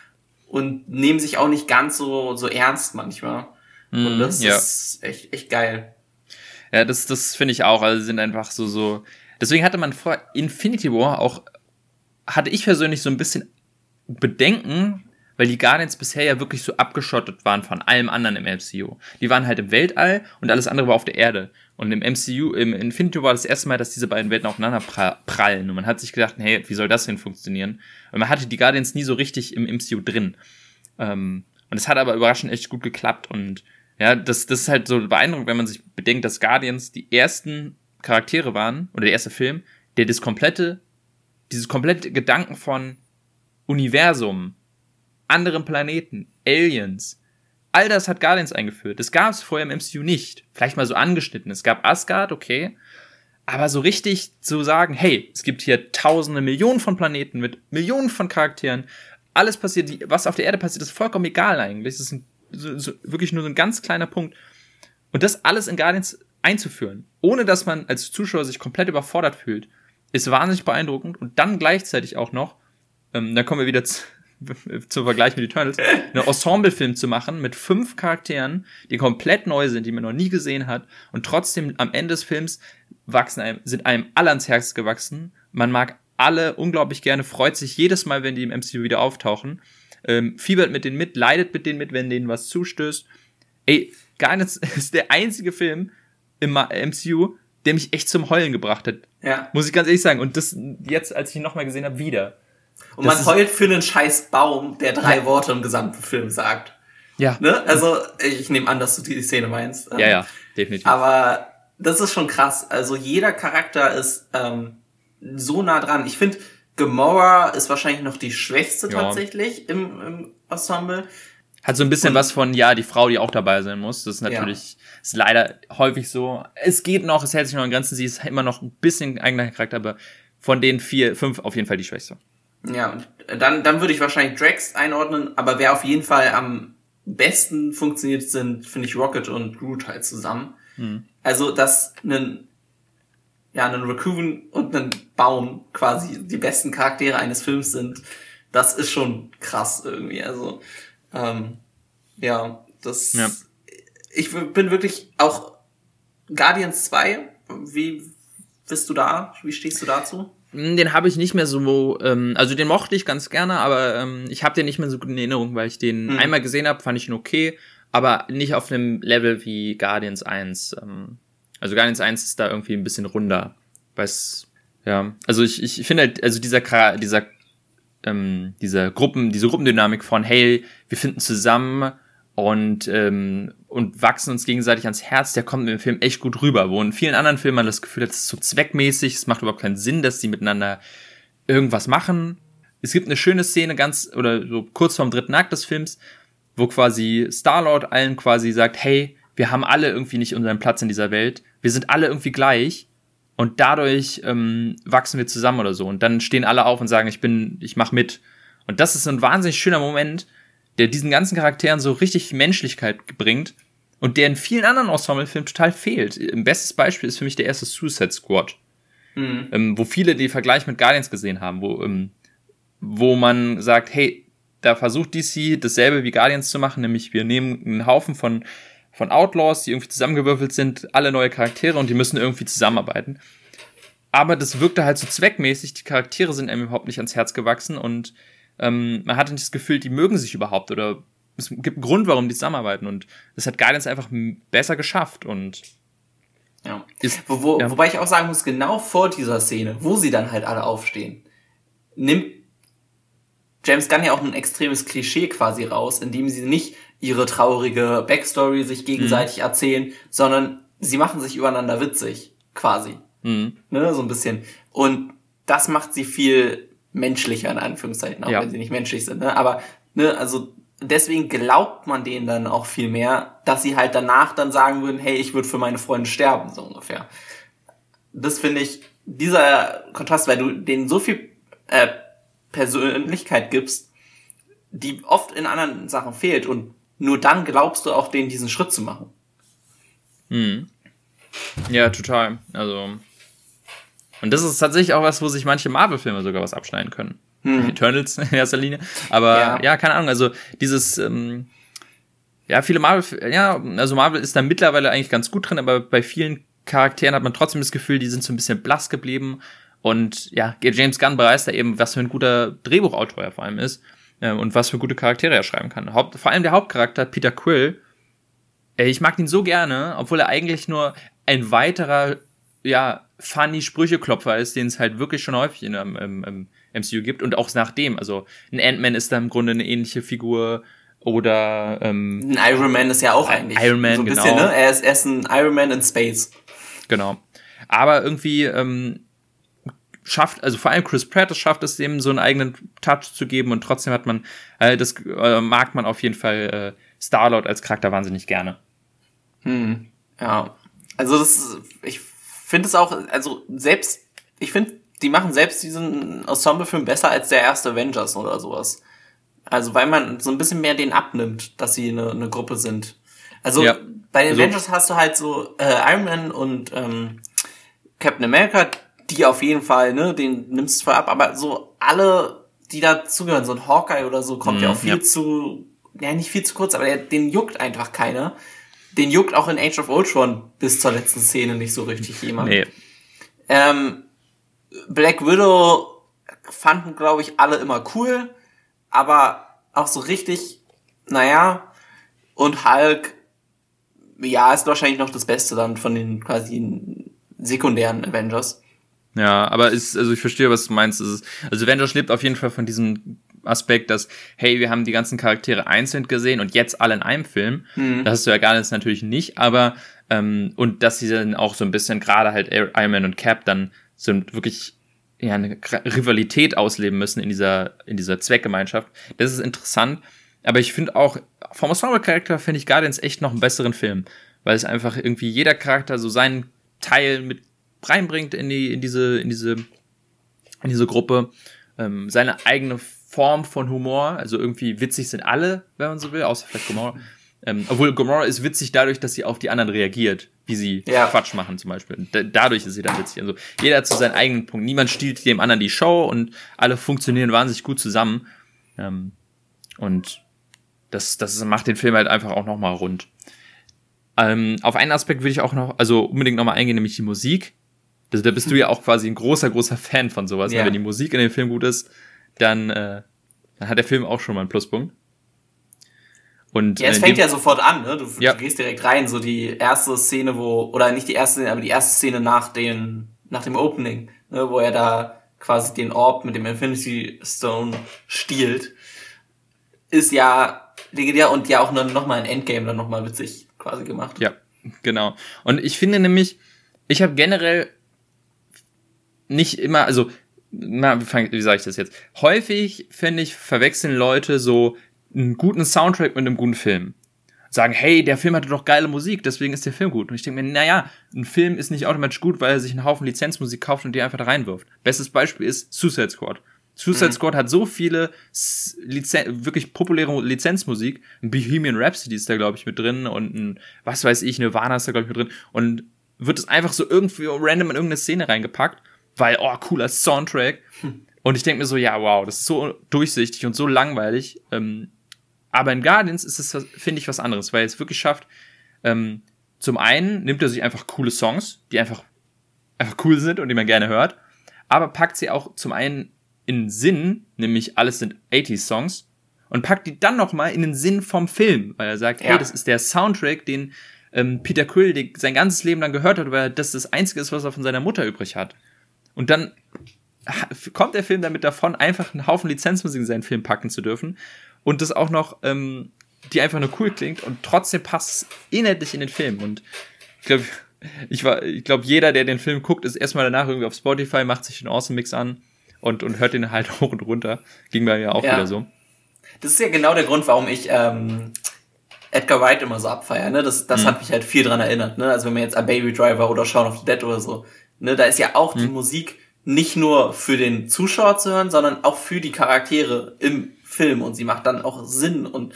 und nehmen sich auch nicht ganz so, so ernst manchmal. Mm, und das ja. ist echt, echt geil. Ja, das, das finde ich auch. Also sind einfach so, so. Deswegen hatte man vor Infinity War auch, hatte ich persönlich so ein bisschen Bedenken, weil die Guardians bisher ja wirklich so abgeschottet waren von allem anderen im MCU. Die waren halt im Weltall und alles andere war auf der Erde. Und im MCU, im Infinity war das erste Mal, dass diese beiden Welten aufeinander prallen. Und man hat sich gedacht, hey, wie soll das denn funktionieren? Und man hatte die Guardians nie so richtig im MCU drin. Ähm, und es hat aber überraschend echt gut geklappt. Und ja, das, das ist halt so beeindruckend, wenn man sich bedenkt, dass Guardians die ersten Charaktere waren, oder der erste Film, der das komplette, dieses komplette Gedanken von Universum, anderen Planeten, Aliens. All das hat Guardians eingeführt. Das gab es vorher im MCU nicht. Vielleicht mal so angeschnitten. Es gab Asgard, okay. Aber so richtig zu sagen, hey, es gibt hier tausende, Millionen von Planeten mit Millionen von Charakteren. Alles passiert, was auf der Erde passiert, ist vollkommen egal eigentlich. Das ist ein, so, so, wirklich nur so ein ganz kleiner Punkt. Und das alles in Guardians einzuführen, ohne dass man als Zuschauer sich komplett überfordert fühlt, ist wahnsinnig beeindruckend. Und dann gleichzeitig auch noch, ähm, da kommen wir wieder zu, *laughs* zum Vergleich mit Eternals, einen Ensemble-Film zu machen mit fünf Charakteren, die komplett neu sind, die man noch nie gesehen hat und trotzdem am Ende des Films wachsen einem, sind einem alle ans Herz gewachsen. Man mag alle unglaublich gerne, freut sich jedes Mal, wenn die im MCU wieder auftauchen, ähm, fiebert mit denen mit, leidet mit denen mit, wenn denen was zustößt. Ey, gar nichts *laughs* ist der einzige Film im MCU, der mich echt zum Heulen gebracht hat. Ja. Muss ich ganz ehrlich sagen. Und das jetzt, als ich ihn nochmal gesehen habe, wieder. Und das man heult für einen scheiß Baum, der drei. Worte im gesamten Film sagt. Ja. Ne? Also, ich nehme an, dass du die Szene meinst. Ja, ja, definitiv. Aber das ist schon krass. Also jeder Charakter ist ähm, so nah dran. Ich finde, Gamora ist wahrscheinlich noch die schwächste ja. tatsächlich im, im Ensemble. Hat so ein bisschen Und, was von, ja, die Frau, die auch dabei sein muss. Das ist natürlich, ja. ist leider häufig so. Es geht noch, es hält sich noch an Grenzen. Sie ist immer noch ein bisschen eigener Charakter, aber von den vier, fünf auf jeden Fall die schwächste. Ja, und dann, dann würde ich wahrscheinlich Drax einordnen, aber wer auf jeden Fall am besten funktioniert, sind, finde ich, Rocket und Groot halt zusammen. Mhm. Also, dass ein, ja, ein Raccoon und ein Baum quasi die besten Charaktere eines Films sind, das ist schon krass irgendwie. Also, ähm, ja, das, ja. ich bin wirklich auch Guardians 2, wie bist du da? Wie stehst du dazu? Hm, den habe ich nicht mehr so, ähm, also den mochte ich ganz gerne, aber ähm, ich habe den nicht mehr so gut in Erinnerung, weil ich den mhm. einmal gesehen habe, fand ich ihn okay, aber nicht auf einem Level wie Guardians 1. Ähm, also Guardians 1 ist da irgendwie ein bisschen runder. Weiß, ja, also ich, ich finde halt, also dieser, dieser, ähm, dieser Gruppen, diese Gruppendynamik von, hey, wir finden zusammen und, ähm, und wachsen uns gegenseitig ans Herz, der kommt im Film echt gut rüber. Wo in vielen anderen Filmen man das Gefühl hat, es ist so zweckmäßig, es macht überhaupt keinen Sinn, dass sie miteinander irgendwas machen. Es gibt eine schöne Szene, ganz, oder so kurz vorm dritten Akt des Films, wo quasi Star-Lord allen quasi sagt, hey, wir haben alle irgendwie nicht unseren Platz in dieser Welt, wir sind alle irgendwie gleich und dadurch ähm, wachsen wir zusammen oder so. Und dann stehen alle auf und sagen, ich bin, ich mach mit. Und das ist ein wahnsinnig schöner Moment, der diesen ganzen Charakteren so richtig Menschlichkeit bringt und der in vielen anderen Ensemble-Filmen total fehlt. Ein bestes Beispiel ist für mich der erste Suicide Squad, mhm. ähm, wo viele den Vergleich mit Guardians gesehen haben, wo, ähm, wo man sagt, hey, da versucht DC dasselbe wie Guardians zu machen, nämlich wir nehmen einen Haufen von, von Outlaws, die irgendwie zusammengewürfelt sind, alle neue Charaktere und die müssen irgendwie zusammenarbeiten. Aber das wirkte halt so zweckmäßig, die Charaktere sind einem überhaupt nicht ans Herz gewachsen und ähm, man hatte nicht das Gefühl, die mögen sich überhaupt oder es gibt einen Grund, warum die zusammenarbeiten und das hat Guardians einfach besser geschafft und ja. Ist, wo, wo, ja. Wobei ich auch sagen muss, genau vor dieser Szene, wo sie dann halt alle aufstehen, nimmt James Gunn ja auch ein extremes Klischee quasi raus, indem sie nicht ihre traurige Backstory sich gegenseitig mhm. erzählen, sondern sie machen sich übereinander witzig, quasi. Mhm. Ne, so ein bisschen. Und das macht sie viel menschlicher, in Anführungszeichen, auch ja. wenn sie nicht menschlich sind. Ne? Aber, ne, also deswegen glaubt man denen dann auch viel mehr, dass sie halt danach dann sagen würden, hey, ich würde für meine Freunde sterben, so ungefähr. Das finde ich, dieser Kontrast, weil du denen so viel äh, Persönlichkeit gibst, die oft in anderen Sachen fehlt und nur dann glaubst du auch denen diesen Schritt zu machen. Hm. Ja, total. Also und das ist tatsächlich auch was, wo sich manche Marvel-Filme sogar was abschneiden können. Hm. *laughs* Eternals in erster Linie. Aber ja. ja, keine Ahnung, also dieses, ähm, ja, viele Marvel, ja, also Marvel ist da mittlerweile eigentlich ganz gut drin, aber bei vielen Charakteren hat man trotzdem das Gefühl, die sind so ein bisschen blass geblieben. Und ja, James Gunn beweist da eben, was für ein guter Drehbuchautor er vor allem ist äh, und was für gute Charaktere er schreiben kann. Haupt, vor allem der Hauptcharakter, Peter Quill, ey, ich mag ihn so gerne, obwohl er eigentlich nur ein weiterer, ja, funny Sprücheklopfer ist, den es halt wirklich schon häufig in, im, im, MCU gibt und auch nachdem. Also ein Ant-Man ist da im Grunde eine ähnliche Figur oder ähm, ein Iron Man ist ja auch eigentlich Iron Man, so ein genau. bisschen, ne? Er ist, er ist ein Iron Man in Space. Genau. Aber irgendwie ähm, schafft, also vor allem Chris Pratt, es schafft es dem so einen eigenen Touch zu geben und trotzdem hat man, äh, das äh, mag man auf jeden Fall äh, Star-Lord als Charakter wahnsinnig gerne. Hm, ja. Also das, ich finde es auch, also selbst, ich finde die machen selbst diesen Ensemble-Film besser als der erste Avengers oder sowas. Also weil man so ein bisschen mehr den abnimmt, dass sie eine, eine Gruppe sind. Also ja. bei den also, Avengers hast du halt so äh, Iron Man und ähm, Captain America, die auf jeden Fall, ne, den nimmst du voll ab, aber so alle, die dazugehören, so ein Hawkeye oder so, kommt ja mhm, auch viel ja. zu, ja nicht viel zu kurz, aber der, den juckt einfach keiner. Den juckt auch in Age of Ultron bis zur letzten Szene nicht so richtig jemand. Nee. Ähm, Black Widow fanden, glaube ich, alle immer cool, aber auch so richtig, naja, und Hulk, ja, ist wahrscheinlich noch das Beste dann von den quasi sekundären Avengers. Ja, aber ist, also ich verstehe, was du meinst. Ist, also Avengers lebt auf jeden Fall von diesem Aspekt, dass, hey, wir haben die ganzen Charaktere einzeln gesehen und jetzt alle in einem Film. Mhm. Das hast du ja gar nicht natürlich nicht, aber ähm, und dass sie dann auch so ein bisschen gerade halt Iron Man und Cap dann so wirklich ja, eine Rivalität ausleben müssen in dieser, in dieser Zweckgemeinschaft. Das ist interessant. Aber ich finde auch, vom Ensemble-Charakter finde ich Guardians echt noch einen besseren Film. Weil es einfach irgendwie jeder Charakter so seinen Teil mit reinbringt in die, in diese, in diese, in diese Gruppe. Ähm, seine eigene Form von Humor. Also irgendwie witzig sind alle, wenn man so will, außer vielleicht Gomorrah. Ähm, obwohl Gomorrah ist witzig dadurch, dass sie auf die anderen reagiert, wie sie ja. Quatsch machen zum Beispiel. Da, dadurch ist sie dann witzig. Also jeder hat zu so seinen eigenen Punkt. Niemand stiehlt dem anderen die Show und alle funktionieren wahnsinnig gut zusammen. Ähm, und das, das macht den Film halt einfach auch nochmal rund. Ähm, auf einen Aspekt würde ich auch noch, also unbedingt nochmal eingehen, nämlich die Musik. Also da bist du ja auch quasi ein großer, großer Fan von sowas. Ne? Ja. Wenn die Musik in dem Film gut ist, dann, äh, dann hat der Film auch schon mal einen Pluspunkt. Und, ja, es äh, fängt ja sofort an, ne? Du, ja. du, gehst direkt rein, so die erste Szene, wo, oder nicht die erste Szene, aber die erste Szene nach dem, nach dem Opening, ne, wo er da quasi den Orb mit dem Infinity Stone stiehlt, ist ja legendär und ja auch noch mal ein Endgame dann noch mal witzig quasi gemacht. Ja, genau. Und ich finde nämlich, ich habe generell nicht immer, also, na, wie, wie sage ich das jetzt? Häufig, finde ich, verwechseln Leute so einen guten Soundtrack mit einem guten Film. Sagen, hey, der Film hatte doch geile Musik, deswegen ist der Film gut. Und ich denke mir, naja, ein Film ist nicht automatisch gut, weil er sich einen Haufen Lizenzmusik kauft und die einfach da reinwirft. Bestes Beispiel ist Suicide Squad. Suicide mhm. Squad hat so viele Lizen wirklich populäre Lizenzmusik. Ein Bohemian Rhapsody ist da, glaube ich, mit drin und ein, was weiß ich, Nirvana ist da, glaube ich, mit drin. Und wird es einfach so irgendwie random in irgendeine Szene reingepackt, weil, oh, cooler Soundtrack. Hm. Und ich denke mir so, ja, wow, das ist so durchsichtig und so langweilig. Ähm, aber in Guardians ist es, finde ich, was anderes, weil er es wirklich schafft, ähm, zum einen nimmt er sich einfach coole Songs, die einfach, einfach cool sind und die man gerne hört, aber packt sie auch zum einen in Sinn, nämlich alles sind 80s-Songs, und packt die dann nochmal in den Sinn vom Film, weil er sagt, ja. hey, das ist der Soundtrack, den ähm, Peter Quill sein ganzes Leben lang gehört hat, weil das das Einzige ist, was er von seiner Mutter übrig hat. Und dann kommt der Film damit davon, einfach einen Haufen Lizenzmusik in seinen Film packen zu dürfen und das auch noch, ähm, die einfach nur cool klingt und trotzdem passt es inhaltlich in den Film. Und ich glaube, *laughs* ich war, ich glaube, jeder, der den Film guckt, ist erstmal danach irgendwie auf Spotify, macht sich den Awesome Mix an und, und hört den halt *laughs* hoch und runter. Ging bei mir auch ja. wieder so. Das ist ja genau der Grund, warum ich ähm, Edgar Wright immer so abfeier. Ne? Das, das mhm. hat mich halt viel dran erinnert. Ne? Also wenn man jetzt an Baby Driver oder Shaun of the Dead oder so, ne, da ist ja auch mhm. die Musik nicht nur für den Zuschauer zu hören, sondern auch für die Charaktere im Film und sie macht dann auch Sinn und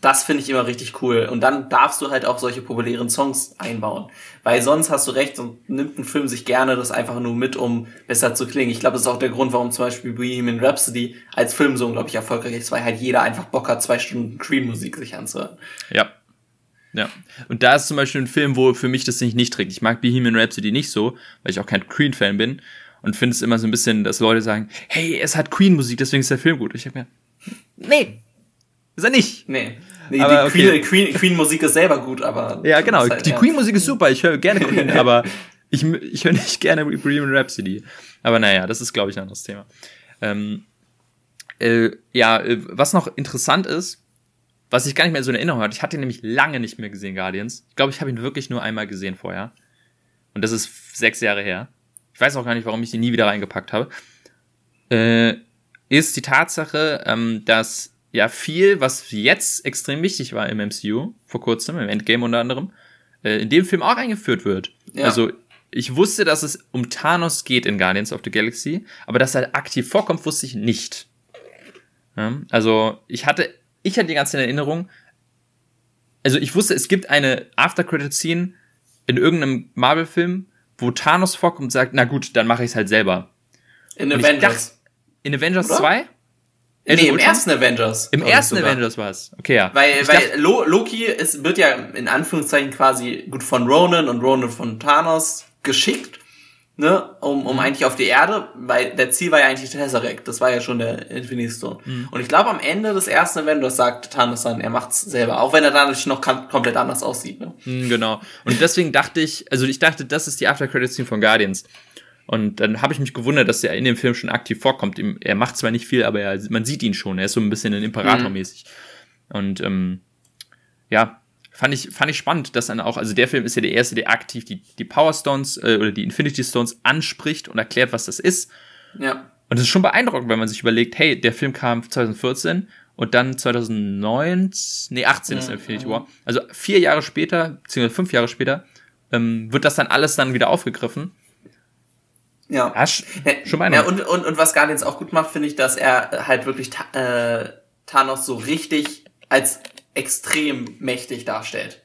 das finde ich immer richtig cool. Und dann darfst du halt auch solche populären Songs einbauen. Weil sonst hast du recht und nimmt ein Film sich gerne das einfach nur mit, um besser zu klingen. Ich glaube, das ist auch der Grund, warum zum Beispiel Bohemian Rhapsody als Film so unglaublich erfolgreich ist, weil halt jeder einfach Bock hat, zwei Stunden Cream-Musik sich anzuhören. Ja. Ja. Und da ist zum Beispiel ein Film, wo für mich das nicht, nicht trägt. Ich mag Bohemian Rhapsody nicht so, weil ich auch kein Queen-Fan bin. Und finde es immer so ein bisschen, dass Leute sagen, hey, es hat Queen-Musik, deswegen ist der Film gut. Ich habe mir, nee, ist er nicht. Nee. Nee, aber die okay. Queen, Queen, ist selber gut, aber. Ja, genau. Halt, die ja. Queen Musik ist super. Ich höre gerne Queen, *laughs* aber ich, ich höre nicht gerne Bohemian Rhapsody. Aber naja, das ist, glaube ich, ein anderes Thema. Ähm, äh, ja, äh, was noch interessant ist, was ich gar nicht mehr so in Erinnerung hatte, ich hatte ihn nämlich lange nicht mehr gesehen, Guardians. Ich glaube, ich habe ihn wirklich nur einmal gesehen vorher. Und das ist sechs Jahre her. Ich weiß auch gar nicht, warum ich ihn nie wieder reingepackt habe. Äh, ist die Tatsache, ähm, dass ja viel, was jetzt extrem wichtig war im MCU, vor kurzem, im Endgame unter anderem, äh, in dem Film auch eingeführt wird. Ja. Also ich wusste, dass es um Thanos geht in Guardians of the Galaxy, aber dass er aktiv vorkommt, wusste ich nicht. Ja, also ich hatte, ich hatte die ganze Erinnerung, also ich wusste, es gibt eine After-Credit-Scene in irgendeinem Marvel-Film, wo Thanos vorkommt und sagt, na gut, dann mache ich es halt selber. In und Avengers. Dachte, in Avengers Oder? 2? Age nee, im ersten Avengers. Im ersten Avengers war es. Okay, ja. Weil, ich weil dachte, Loki ist, wird ja in Anführungszeichen quasi gut von Ronan und Ronan von Thanos geschickt, ne, um, um mhm. eigentlich auf die Erde, weil der Ziel war ja eigentlich Tesseract. Das war ja schon der Infinity Stone. Mhm. Und ich glaube, am Ende des ersten Avengers sagt Thanos dann, er macht's selber, auch wenn er dadurch noch komplett anders aussieht, ne. Mhm, genau. Und deswegen dachte ich, also ich dachte, das ist die After Credits Scene von Guardians. Und dann habe ich mich gewundert, dass er in dem Film schon aktiv vorkommt. Er macht zwar nicht viel, aber er, man sieht ihn schon. Er ist so ein bisschen ein Imperator mäßig. Mhm. Und ähm, ja, fand ich, fand ich spannend, dass dann auch, also der Film ist ja der erste, der aktiv die, die Power Stones äh, oder die Infinity Stones anspricht und erklärt, was das ist. Ja. Und es ist schon beeindruckend, wenn man sich überlegt, hey, der Film kam 2014 und dann 2009, nee, 18 mhm. ist Infinity War. Also vier Jahre später, beziehungsweise fünf Jahre später, ähm, wird das dann alles dann wieder aufgegriffen. Ja. ja schon meine. Ja, und, und, und was Guardians auch gut macht, finde ich, dass er halt wirklich äh, Thanos so richtig als extrem mächtig darstellt.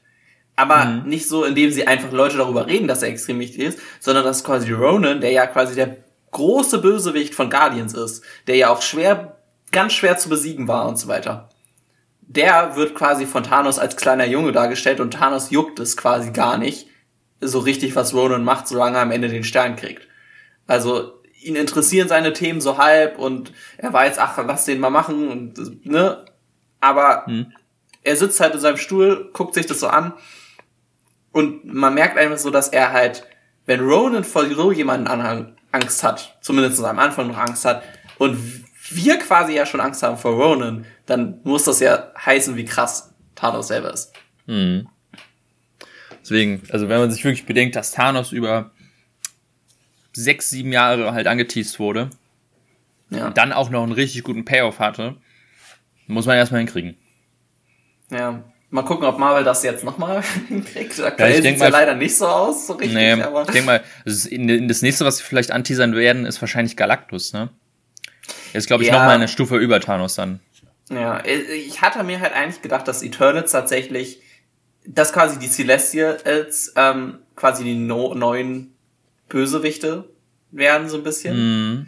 Aber mhm. nicht so, indem sie einfach Leute darüber reden, dass er extrem mächtig ist, sondern dass quasi Ronan, der ja quasi der große Bösewicht von Guardians ist, der ja auch schwer, ganz schwer zu besiegen war und so weiter. Der wird quasi von Thanos als kleiner Junge dargestellt und Thanos juckt es quasi gar nicht so richtig, was Ronan macht, solange er am Ende den Stern kriegt. Also ihn interessieren seine Themen so halb und er weiß, ach, lass den mal machen und ne, aber hm. Er sitzt halt in seinem Stuhl, guckt sich das so an und man merkt einfach so, dass er halt, wenn Ronan vor so jemanden Angst hat, zumindest am Anfang noch Angst hat und wir quasi ja schon Angst haben vor Ronan, dann muss das ja heißen, wie krass Thanos selber ist. Hm. Deswegen, also wenn man sich wirklich bedenkt, dass Thanos über sechs, sieben Jahre halt angeteased wurde. Ja. Und dann auch noch einen richtig guten Payoff hatte. Muss man erstmal hinkriegen. Ja. Mal gucken, ob Marvel das jetzt nochmal *laughs* hinkriegt. Aktuell ja, sieht ja leider nicht so aus, so richtig. Nee, aber ich denke mal, das nächste, was sie vielleicht anteasern werden, ist wahrscheinlich Galactus, ne? Jetzt glaube ich ja. nochmal eine Stufe über Thanos dann. Ja, ich hatte mir halt eigentlich gedacht, dass Eternals tatsächlich, dass quasi die Celestials ähm, quasi die no neuen Bösewichte werden, so ein bisschen. Mm.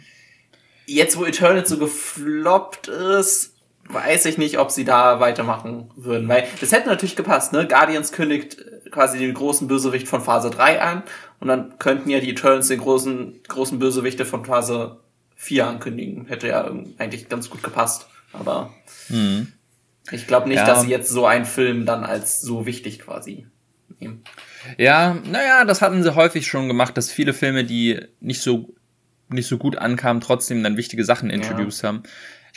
Jetzt, wo Eternals so gefloppt ist, weiß ich nicht, ob sie da weitermachen würden. Weil das hätte natürlich gepasst, ne? Guardians kündigt quasi den großen Bösewicht von Phase 3 an und dann könnten ja die Eternals den großen, großen Bösewichte von Phase 4 ankündigen. Hätte ja eigentlich ganz gut gepasst. Aber mhm. ich glaube nicht, ja. dass sie jetzt so einen Film dann als so wichtig quasi nehmen. Ja, naja, das hatten sie häufig schon gemacht, dass viele Filme, die nicht so nicht so gut ankamen, trotzdem dann wichtige Sachen introduced ja. haben.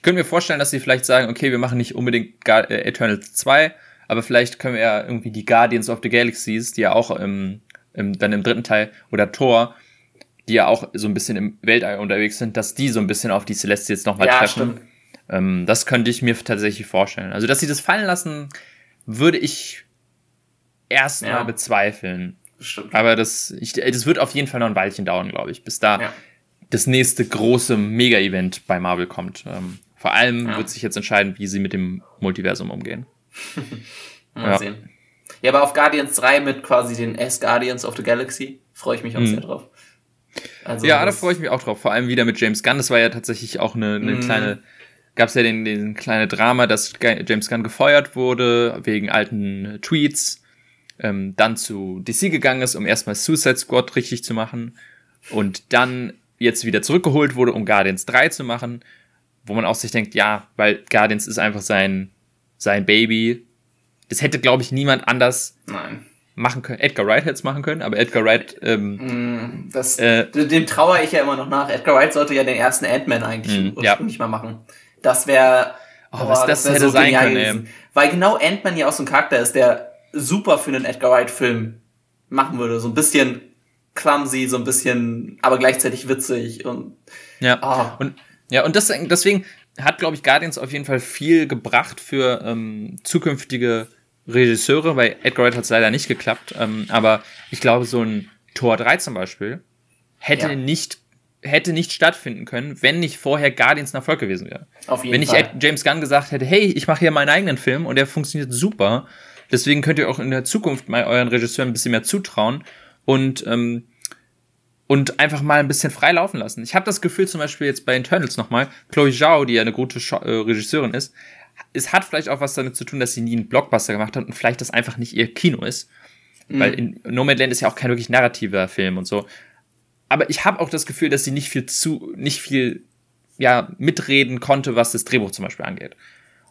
Ich könnte mir vorstellen, dass sie vielleicht sagen, okay, wir machen nicht unbedingt Gar äh, Eternals 2, aber vielleicht können wir ja irgendwie die Guardians of the Galaxies, die ja auch im, im, dann im dritten Teil, oder Thor, die ja auch so ein bisschen im Weltall unterwegs sind, dass die so ein bisschen auf die Celestials nochmal ja, treffen. Ähm, das könnte ich mir tatsächlich vorstellen. Also, dass sie das fallen lassen, würde ich erstmal ja. bezweifeln. Stimmt. Aber das, ich, das wird auf jeden Fall noch ein Weilchen dauern, glaube ich, bis da ja. das nächste große Mega-Event bei Marvel kommt. Ähm, vor allem ja. wird sich jetzt entscheiden, wie sie mit dem Multiversum umgehen. *laughs* Mal ja. sehen. Ja, aber auf Guardians 3 mit quasi den S-Guardians of the Galaxy freue ich mich auch mhm. sehr drauf. Also ja, da freue ich mich auch drauf. Vor allem wieder mit James Gunn. Das war ja tatsächlich auch eine, eine mm. kleine, gab es ja den, den kleine Drama, dass James Gunn gefeuert wurde wegen alten Tweets, ähm, dann zu DC gegangen ist, um erstmal Suicide Squad richtig zu machen und dann jetzt wieder zurückgeholt wurde, um Guardians 3 zu machen, wo man auch sich denkt, ja, weil Guardians ist einfach sein, sein Baby. Das hätte, glaube ich, niemand anders Nein machen können. Edgar Wright hätte es machen können, aber Edgar Wright. Ähm, mm, das, äh, dem trauere ich ja immer noch nach. Edgar Wright sollte ja den ersten Ant-Man eigentlich mm, ursprünglich ja. mal machen. Das wäre. Oh, was das, das hätte so sein können, ey. Weil genau Ant-Man ja auch so ein Charakter ist, der super für einen Edgar Wright-Film machen würde. So ein bisschen clumsy, so ein bisschen, aber gleichzeitig witzig und. Ja. Oh. Und ja, und das, deswegen hat, glaube ich, Guardians auf jeden Fall viel gebracht für ähm, zukünftige Regisseure, bei Edgar Wright hat es leider nicht geklappt, ähm, aber ich glaube, so ein Tor 3 zum Beispiel hätte ja. nicht hätte nicht stattfinden können, wenn nicht vorher Guardians ein Erfolg gewesen wäre. Auf jeden wenn nicht Fall. James Gunn gesagt hätte, hey, ich mache hier meinen eigenen Film und der funktioniert super, deswegen könnt ihr auch in der Zukunft mal euren Regisseuren ein bisschen mehr zutrauen und ähm, und einfach mal ein bisschen frei laufen lassen. Ich habe das Gefühl zum Beispiel jetzt bei Internals nochmal, Chloe Zhao, die ja eine gute Sch äh, Regisseurin ist, es hat vielleicht auch was damit zu tun, dass sie nie einen Blockbuster gemacht hat und vielleicht das einfach nicht ihr Kino ist. Mhm. Weil in Nomadland ist ja auch kein wirklich narrativer Film und so. Aber ich habe auch das Gefühl, dass sie nicht viel zu, nicht viel, ja, mitreden konnte, was das Drehbuch zum Beispiel angeht.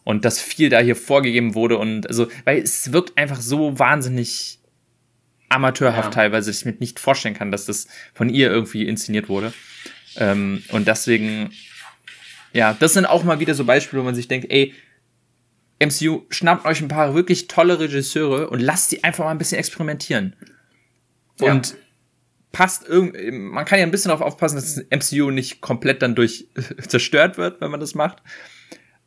Und dass viel da hier vorgegeben wurde und also, weil es wirkt einfach so wahnsinnig amateurhaft ja. teilweise, dass ich mir nicht vorstellen kann, dass das von ihr irgendwie inszeniert wurde. Ähm, und deswegen, ja, das sind auch mal wieder so Beispiele, wo man sich denkt, ey, MCU, schnappt euch ein paar wirklich tolle Regisseure und lasst sie einfach mal ein bisschen experimentieren. Und ja. passt irgendwie, man kann ja ein bisschen darauf aufpassen, dass das MCU nicht komplett dann durch *laughs* zerstört wird, wenn man das macht.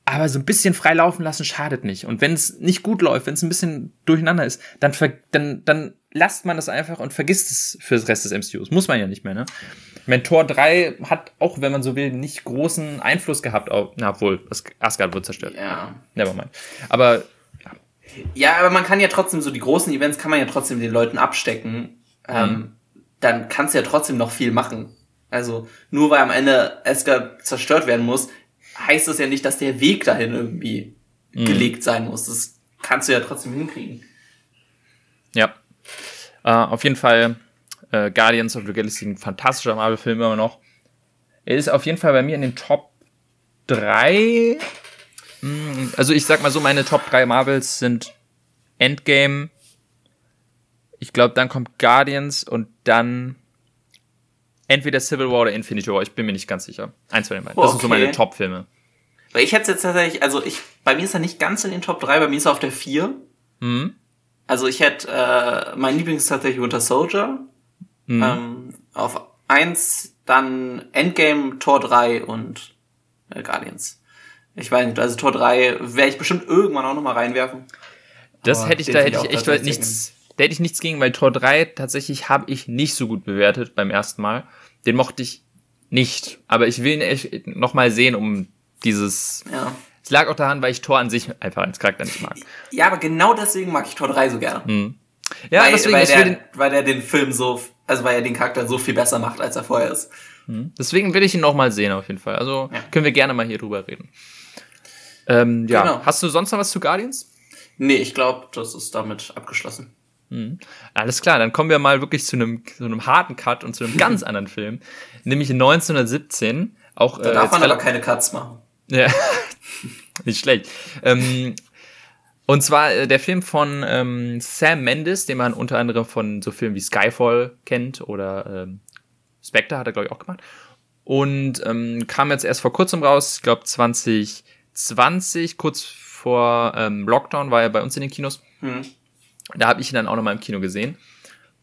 Aber so ein bisschen frei laufen lassen schadet nicht. Und wenn es nicht gut läuft, wenn es ein bisschen durcheinander ist, dann, dann, dann lasst man das einfach und vergisst es für das Rest des MCUs. Muss man ja nicht mehr, ne? Mentor 3 hat auch, wenn man so will, nicht großen Einfluss gehabt auf, na wohl, Asgard wird zerstört. Ja. Nevermind. Aber, ja. Ja, aber man kann ja trotzdem so die großen Events kann man ja trotzdem den Leuten abstecken. Ähm, mhm. Ähm, dann kannst du ja trotzdem noch viel machen. Also, nur weil am Ende Asgard zerstört werden muss, heißt das ja nicht, dass der Weg dahin irgendwie mhm. gelegt sein muss. Das kannst du ja trotzdem hinkriegen. Ja. Uh, auf jeden Fall äh, Guardians of the Galaxy ein fantastischer Marvel-Film immer noch. Er ist auf jeden Fall bei mir in den Top 3. Hm, also ich sag mal so, meine Top 3 Marvels sind Endgame. Ich glaube, dann kommt Guardians und dann entweder Civil War oder Infinity War. Ich bin mir nicht ganz sicher. Eins von den beiden. Das okay. sind so meine Top-Filme. Weil ich hätte jetzt tatsächlich, also ich, bei mir ist er nicht ganz in den Top 3, bei mir ist er auf der 4. Mhm. Also ich hätte, äh, mein Lieblings ist tatsächlich Winter Soldier. Mhm. Ähm, auf eins dann Endgame, Tor 3 und äh, Guardians. Ich weiß nicht, also Tor 3 werde ich bestimmt irgendwann auch nochmal reinwerfen. Das Aber hätte ich, da hätte ich echt nichts, da hätte ich nichts gegen, weil Tor 3 tatsächlich habe ich nicht so gut bewertet beim ersten Mal. Den mochte ich nicht. Aber ich will ihn echt noch mal sehen, um dieses. Ja. Es lag auch daran, weil ich Tor an sich einfach als Charakter nicht mag. ja, aber genau deswegen mag ich Tor 3 so gerne. Hm. Ja, weil, deswegen, weil, ich will den, der, weil der den Film so, also weil er den Charakter so viel besser macht, als er vorher ist. deswegen will ich ihn noch mal sehen, auf jeden Fall. Also Ja. können wir gerne mal hier drüber reden. Ähm, ja, Genau. hast du sonst noch was zu Guardians? Nee, ich glaube, das ist damit abgeschlossen. Alles klar, dann kommen wir mal wirklich zu einem, zu einem harten Cut und zu einem *laughs* ganz anderen Film, nämlich 1917. Auch Da äh, darf man aber keine Cuts machen. Ja, *laughs* nicht schlecht. Ähm, und zwar äh, der Film von ähm, Sam Mendes, den man unter anderem von so Filmen wie Skyfall kennt oder ähm, Spectre hat er, glaube ich, auch gemacht. Und ähm, kam jetzt erst vor kurzem raus, ich glaube 2020, kurz vor ähm, Lockdown war er bei uns in den Kinos. Hm. Da habe ich ihn dann auch nochmal im Kino gesehen.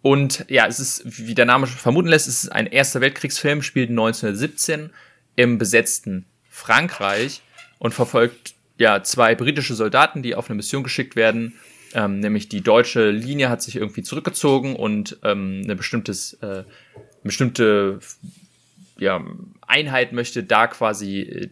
Und ja, es ist, wie der Name schon vermuten lässt, es ist ein Erster Weltkriegsfilm, spielt 1917 im besetzten Frankreich und verfolgt ja zwei britische Soldaten, die auf eine Mission geschickt werden. Ähm, nämlich die deutsche Linie hat sich irgendwie zurückgezogen und ähm, eine bestimmtes, äh, bestimmte ja, Einheit möchte da quasi äh,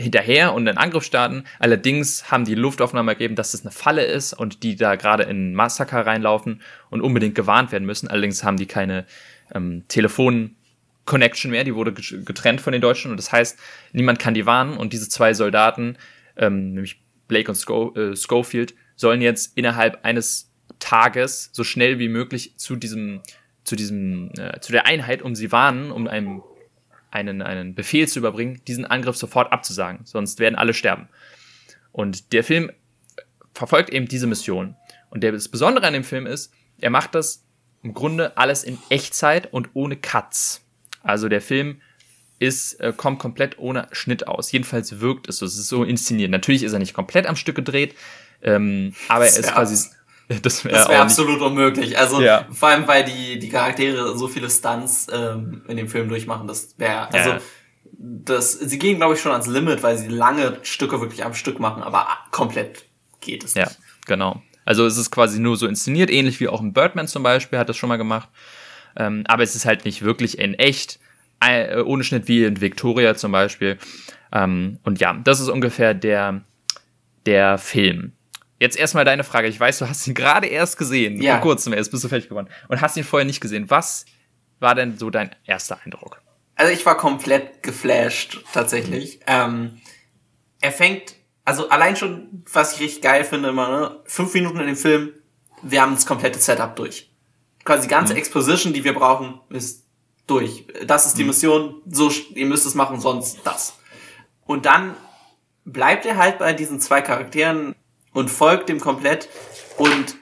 hinterher und einen Angriff starten. Allerdings haben die Luftaufnahme ergeben, dass es eine Falle ist und die da gerade in Massaker reinlaufen und unbedingt gewarnt werden müssen. Allerdings haben die keine ähm, Telefon-Connection mehr, die wurde ge- getrennt von den Deutschen und das heißt, niemand kann die warnen und diese zwei Soldaten, ähm, nämlich Blake und Sco äh, Schofield, sollen jetzt innerhalb eines Tages so schnell wie möglich zu diesem, zu diesem, äh, zu der Einheit, um sie warnen, um einem einen, einen Befehl zu überbringen, diesen Angriff sofort abzusagen, sonst werden alle sterben. Und der Film verfolgt eben diese Mission. Und der, das Besondere an dem Film ist, er macht das im Grunde alles in Echtzeit und ohne Cuts. Also der Film ist, äh, kommt komplett ohne Schnitt aus. Jedenfalls wirkt es so. Es ist so inszeniert. Natürlich ist er nicht komplett am Stück gedreht, ähm, aber er ist quasi. *laughs* Das wäre nicht, absolut unmöglich. Also Ja. vor allem, weil die, die Charaktere so viele Stunts ähm, in dem Film durchmachen, das wäre, also Ja. das, sie gehen, glaube ich, schon ans Limit, weil sie lange Stücke wirklich am Stück machen, aber komplett geht es Ja, nicht. genau. Also es ist quasi nur so inszeniert, ähnlich wie auch ein Birdman zum Beispiel, hat das schon mal gemacht. Ähm, aber es ist halt nicht wirklich in echt, äh, ohne Schnitt wie in Victoria zum Beispiel. Ähm, und ja, das ist ungefähr der, der Film. Jetzt erstmal deine Frage. Ich weiß, du hast ihn gerade erst gesehen, Ja. vor kurzem erst, bist du fertig geworden. Und hast ihn vorher nicht gesehen. Was war denn so dein erster Eindruck? Also ich war komplett geflasht, tatsächlich. Ähm, er fängt, also allein schon, was ich richtig geil finde immer, ne? Fünf Minuten in dem Film, wir haben das komplette Setup durch. Quasi die ganze Exposition, die wir brauchen, ist durch. Das ist die Mission, so, ihr müsst es machen, sonst das. Und dann bleibt er halt bei diesen zwei Charakteren und folgt dem komplett und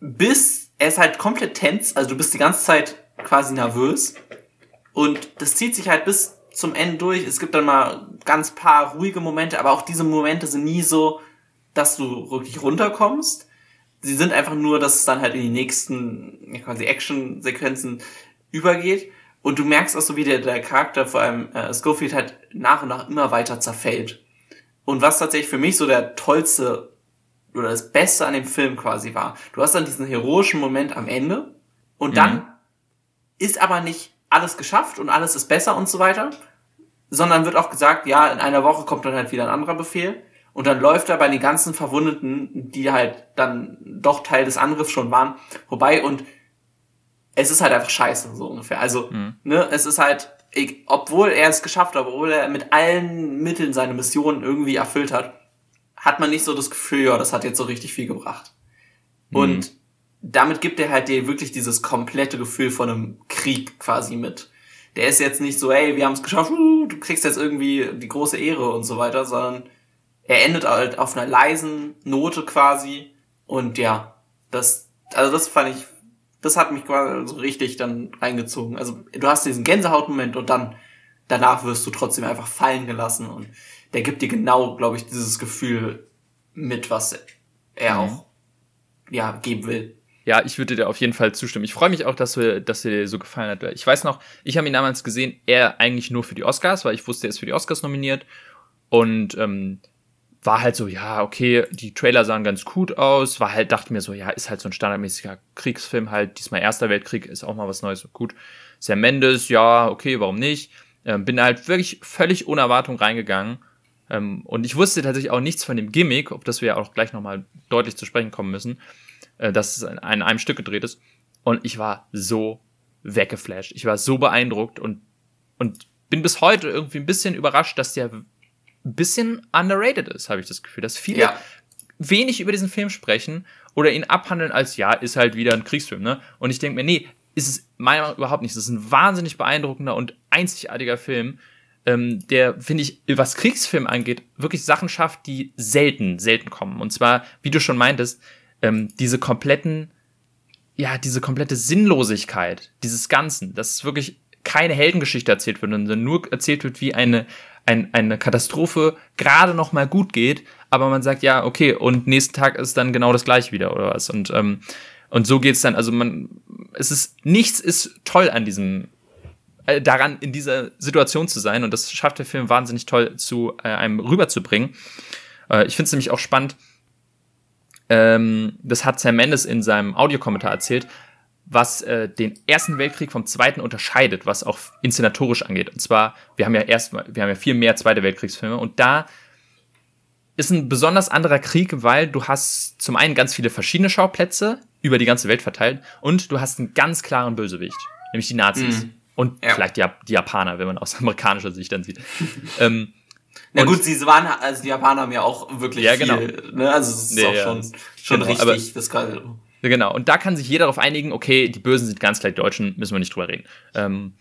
bis, er ist halt komplett tense, also du bist die ganze Zeit quasi nervös und das zieht sich halt bis zum Ende durch. Es gibt dann mal ganz paar ruhige Momente, aber auch diese Momente sind nie so, dass du wirklich runterkommst. Sie sind einfach nur, dass es dann halt in die nächsten quasi Action-Sequenzen übergeht. Und du merkst auch so, wie der, der Charakter, vor allem äh, Schofield, halt nach und nach immer weiter zerfällt. Und was tatsächlich für mich so der tollste oder das Beste an dem Film quasi war, du hast dann diesen heroischen Moment am Ende und dann ist aber nicht alles geschafft und alles ist besser und so weiter, sondern wird auch gesagt, ja, in einer Woche kommt dann halt wieder ein anderer Befehl und dann läuft er bei den ganzen Verwundeten, die halt dann doch Teil des Angriffs schon waren, vorbei und es ist halt einfach scheiße, so ungefähr. Also, ne, es ist halt, ich, obwohl er es geschafft hat, obwohl er mit allen Mitteln seine Mission irgendwie erfüllt hat, hat man nicht so das Gefühl, ja, das hat jetzt so richtig viel gebracht. Und damit gibt er halt dir wirklich dieses komplette Gefühl von einem Krieg quasi mit. Der ist jetzt nicht so, hey, wir haben es geschafft, uh, du kriegst jetzt irgendwie die große Ehre und so weiter, sondern er endet halt auf einer leisen Note quasi. Und ja, das, also das fand ich, das hat mich quasi so richtig dann reingezogen. Also du hast diesen Gänsehautmoment und dann danach wirst du trotzdem einfach fallen gelassen und der gibt dir genau, glaube ich, dieses Gefühl mit, was er auch ja geben will. Ja, ich würde dir auf jeden Fall zustimmen. Ich freue mich auch, dass, wir, dass dir so gefallen hat. Ich weiß noch, ich habe ihn damals gesehen, er eigentlich nur für die Oscars, weil ich wusste, er ist für die Oscars nominiert. Und ähm, war halt so, ja, okay, die Trailer sahen ganz gut aus, war halt, dachte mir so, ja, ist halt so ein standardmäßiger Kriegsfilm, halt, diesmal Erster Weltkrieg, ist auch mal was Neues, gut. Sam Mendes, ja, okay, warum nicht? Ähm, bin halt wirklich völlig ohne Erwartung reingegangen. Ähm, und ich wusste tatsächlich auch nichts von dem Gimmick, ob das wir ja auch gleich nochmal deutlich zu sprechen kommen müssen, äh, dass es in einem Stück gedreht ist. Und ich war so weggeflasht. Ich war so beeindruckt und, und bin bis heute irgendwie ein bisschen überrascht, dass der ein bisschen underrated ist, habe ich das Gefühl, dass viele ja. wenig über diesen Film sprechen oder ihn abhandeln als, ja, ist halt wieder ein Kriegsfilm, ne? Und ich denke mir, nee, ist es meiner Meinung nach überhaupt nicht. Es ist ein wahnsinnig beeindruckender und einzigartiger Film, ähm, der, finde ich, was Kriegsfilm angeht, wirklich Sachen schafft, die selten, selten kommen. Und zwar, wie du schon meintest, ähm, diese kompletten, ja, diese komplette Sinnlosigkeit dieses Ganzen, dass wirklich keine Heldengeschichte erzählt wird, sondern nur erzählt wird, wie eine ein, eine Katastrophe gerade noch mal gut geht, aber man sagt, ja, okay, und nächsten Tag ist dann genau das gleiche wieder oder was. Und, ähm, und so geht's dann, also man, es ist, nichts ist toll an diesem, äh, daran, in dieser Situation zu sein. Und das schafft der Film wahnsinnig toll zu äh, einem rüberzubringen. Äh, ich finde es nämlich auch spannend, ähm, das hat Sam Mendes in seinem Audiokommentar erzählt, was äh, den Ersten Weltkrieg vom Zweiten unterscheidet, was auch inszenatorisch angeht. Und zwar, wir haben ja erstmal, wir haben ja viel mehr Zweite Weltkriegsfilme und da ist ein besonders anderer Krieg, weil du hast zum einen ganz viele verschiedene Schauplätze über die ganze Welt verteilt und du hast einen ganz klaren Bösewicht, nämlich die Nazis. Mhm. Und ja. vielleicht die, die, Japaner, wenn man aus *laughs* amerikanischer Sicht dann sieht. ähm, na gut, sie waren, also die Japaner haben ja auch wirklich ja, genau. viel, ne? Also es ist ja, auch schon, schon genau, richtig, das kann, genau. Und da kann sich jeder darauf einigen, okay, die Bösen sind ganz gleich Deutschen, müssen wir nicht drüber reden. Ähm,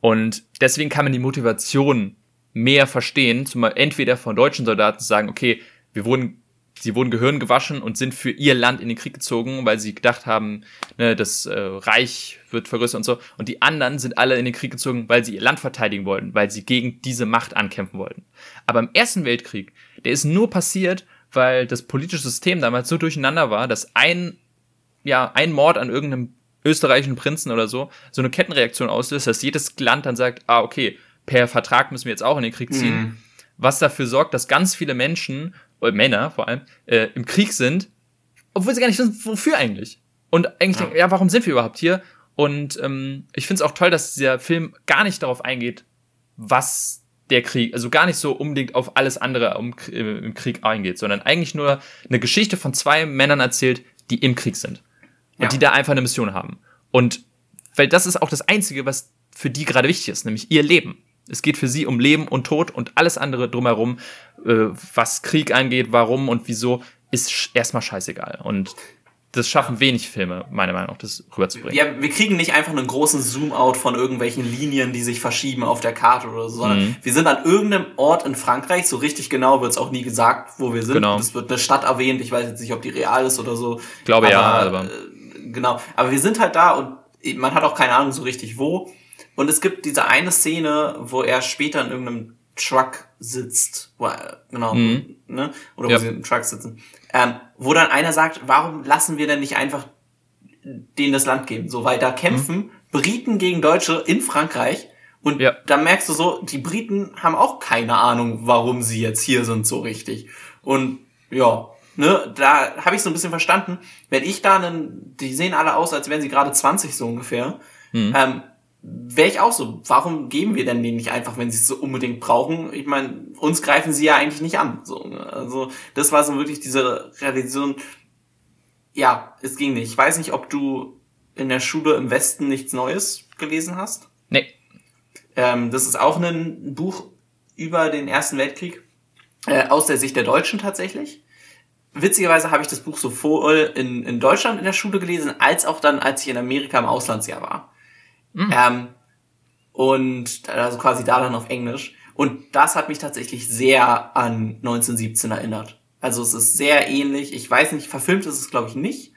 und deswegen kann man die Motivation mehr verstehen, zum, entweder von deutschen Soldaten zu sagen, okay, wir wurden, sie wurden Gehirn gewaschen und sind für ihr Land in den Krieg gezogen, weil sie gedacht haben, ne, das äh, Reich wird vergrößert und so. Und die anderen sind alle in den Krieg gezogen, weil sie ihr Land verteidigen wollten, weil sie gegen diese Macht ankämpfen wollten. Aber im Ersten Weltkrieg, der ist nur passiert, weil das politische System damals so durcheinander war, dass ein ja, ein Mord an irgendeinem österreichischen Prinzen oder so, so eine Kettenreaktion auslöst, dass jedes Land dann sagt, ah, okay, per Vertrag müssen wir jetzt auch in den Krieg ziehen. Mhm. Was dafür sorgt, dass ganz viele Menschen, oder Männer vor allem, äh, im Krieg sind, obwohl sie gar nicht wissen, wofür eigentlich. Und eigentlich ja. denken, ja, warum sind wir überhaupt hier? Und ähm, ich finde es auch toll, dass dieser Film gar nicht darauf eingeht, was der Krieg, also gar nicht so unbedingt auf alles andere um, äh, im Krieg eingeht, sondern eigentlich nur eine Geschichte von zwei Männern erzählt, die im Krieg sind und ja. die da einfach eine Mission haben. Und weil das ist auch das Einzige, was für die gerade wichtig ist, nämlich ihr Leben. Es geht für sie um Leben und Tod und alles andere drumherum, äh, was Krieg angeht, warum und wieso, ist erstmal scheißegal. Und das schaffen wenig Filme, meiner Meinung nach, das rüberzubringen. Ja, wir kriegen nicht einfach einen großen Zoom-out von irgendwelchen Linien, die sich verschieben auf der Karte oder so, sondern mhm. wir sind an irgendeinem Ort in Frankreich, so richtig genau wird es auch nie gesagt, wo wir sind. Genau. Es wird eine Stadt erwähnt, ich weiß jetzt nicht, ob die real ist oder so. Ich glaube aber, ja, aber. Äh, genau. Aber wir sind halt da und man hat auch keine Ahnung so richtig wo. Und es gibt diese eine Szene, wo er später in irgendeinem Truck sitzt, wo, genau, mhm. ne? Oder wo ja. sie im Truck sitzen. Ähm, wo dann einer sagt, warum lassen wir denn nicht einfach denen das Land geben? So, weil da kämpfen mhm. Briten gegen Deutsche in Frankreich. Und ja. da merkst du so, die Briten haben auch keine Ahnung, warum sie jetzt hier sind so richtig. Und ja, ne, da habe ich so ein bisschen verstanden, wenn ich da einen, die sehen alle aus, als wären sie gerade 20 so ungefähr, mhm. ähm, wäre ich auch so, warum geben wir denn denen nicht einfach, wenn sie es so unbedingt brauchen? Ich meine, uns greifen sie ja eigentlich nicht an. So, ne? Also das war so wirklich diese Realisation, ja, es ging nicht. Ich weiß nicht, ob du in der Schule im Westen nichts Neues gelesen hast. Nee. Ähm, das ist auch ein Buch über den Ersten Weltkrieg, äh, aus der Sicht der Deutschen tatsächlich witzigerweise habe ich das Buch sowohl in, in Deutschland in der Schule gelesen, als auch dann, als ich in Amerika im Auslandsjahr war. Mhm. Ähm, und also quasi da dann auf Englisch. Und das hat mich tatsächlich sehr an 1917 erinnert. Also es ist sehr ähnlich. Ich weiß nicht, verfilmt ist es glaube ich nicht.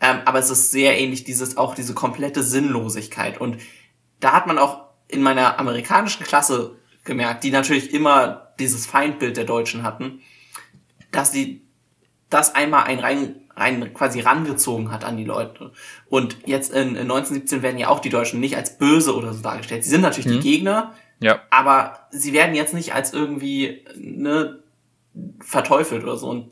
Ähm, aber es ist sehr ähnlich, dieses, auch diese komplette Sinnlosigkeit. Und da hat man auch in meiner amerikanischen Klasse gemerkt, die natürlich immer dieses Feindbild der Deutschen hatten, dass die das einmal ein rein, rein quasi rangezogen hat an die Leute. Und jetzt in, in 1917 werden ja auch die Deutschen nicht als böse oder so dargestellt. Sie sind natürlich mhm. die Gegner, ja. aber sie werden jetzt nicht als irgendwie ne, verteufelt oder so. Und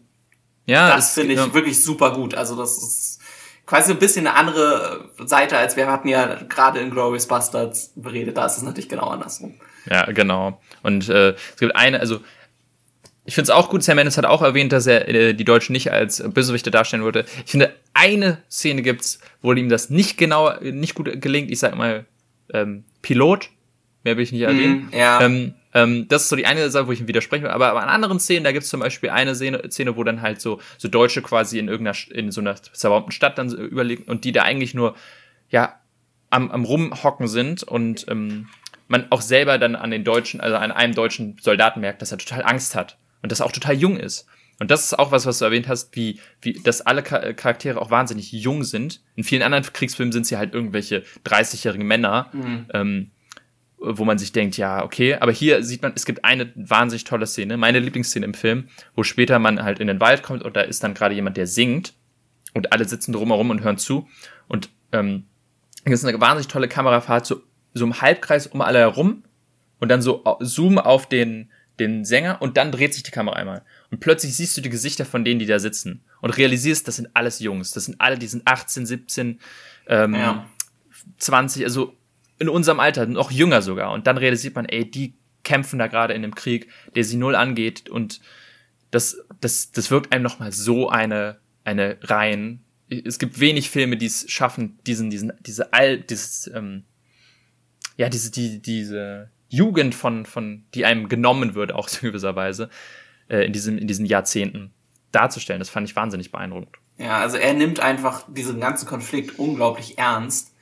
ja, das finde ich ja. wirklich super gut. Also das ist quasi ein bisschen eine andere Seite, als wir hatten ja gerade in Glorious Bastards beredet. Da ist es natürlich genau andersrum. Ja, genau. Und äh, es gibt eine, also ich finde es auch gut, Sam Mendes hat auch erwähnt, dass er äh, die Deutschen nicht als Bösewichte darstellen würde. Ich finde, eine Szene gibt's, wo ihm das nicht genau, nicht gut gelingt. Ich sag mal, ähm, Pilot, mehr will ich nicht erwähnen. Mm, ja. Ähm, ähm, das ist so die eine Sache, wo ich ihm widerspreche. Aber, aber an anderen Szenen, da gibt's zum Beispiel eine Szene, Szene, wo dann halt so, so Deutsche quasi in irgendeiner, in so einer zerbombten Stadt dann so überlegen und die da eigentlich nur, ja, am, am Rumhocken sind und ähm, man auch selber dann an den Deutschen, also an einem deutschen Soldaten merkt, dass er total Angst hat und das auch total jung ist. Und das ist auch was, was du erwähnt hast, wie, wie, dass alle Charaktere auch wahnsinnig jung sind. In vielen anderen Kriegsfilmen sind sie halt irgendwelche 30-jährigen Männer, mhm. ähm, wo man sich denkt, ja, okay, aber hier sieht man, es gibt eine wahnsinnig tolle Szene, meine Lieblingsszene im Film, wo später man halt in den Wald kommt und da ist dann gerade jemand, der singt und alle sitzen drumherum und hören zu und ähm, das ist eine wahnsinnig tolle Kamerafahrt, so, so im Halbkreis um alle herum und dann so Zoom auf den, den Sänger und dann dreht sich die Kamera einmal. Und plötzlich siehst du die Gesichter von denen, die da sitzen und realisierst, das sind alles Jungs. Das sind alle, die sind 18, 17, ähm, ja. 20, also in unserem Alter, noch jünger sogar. Und dann realisiert man, ey, die kämpfen da gerade in einem Krieg, der sie null angeht und das, das, das wirkt einem nochmal so eine, eine rein. Es gibt wenig Filme, die es schaffen, diesen, diesen, diese all, dieses, ähm, ja, diese, die, diese, Jugend von, von, die einem genommen wird, auch in gewisser Weise, äh, in, diesem, in diesen Jahrzehnten darzustellen. Das fand ich wahnsinnig beeindruckend. Ja, also er nimmt einfach diesen ganzen Konflikt unglaublich ernst.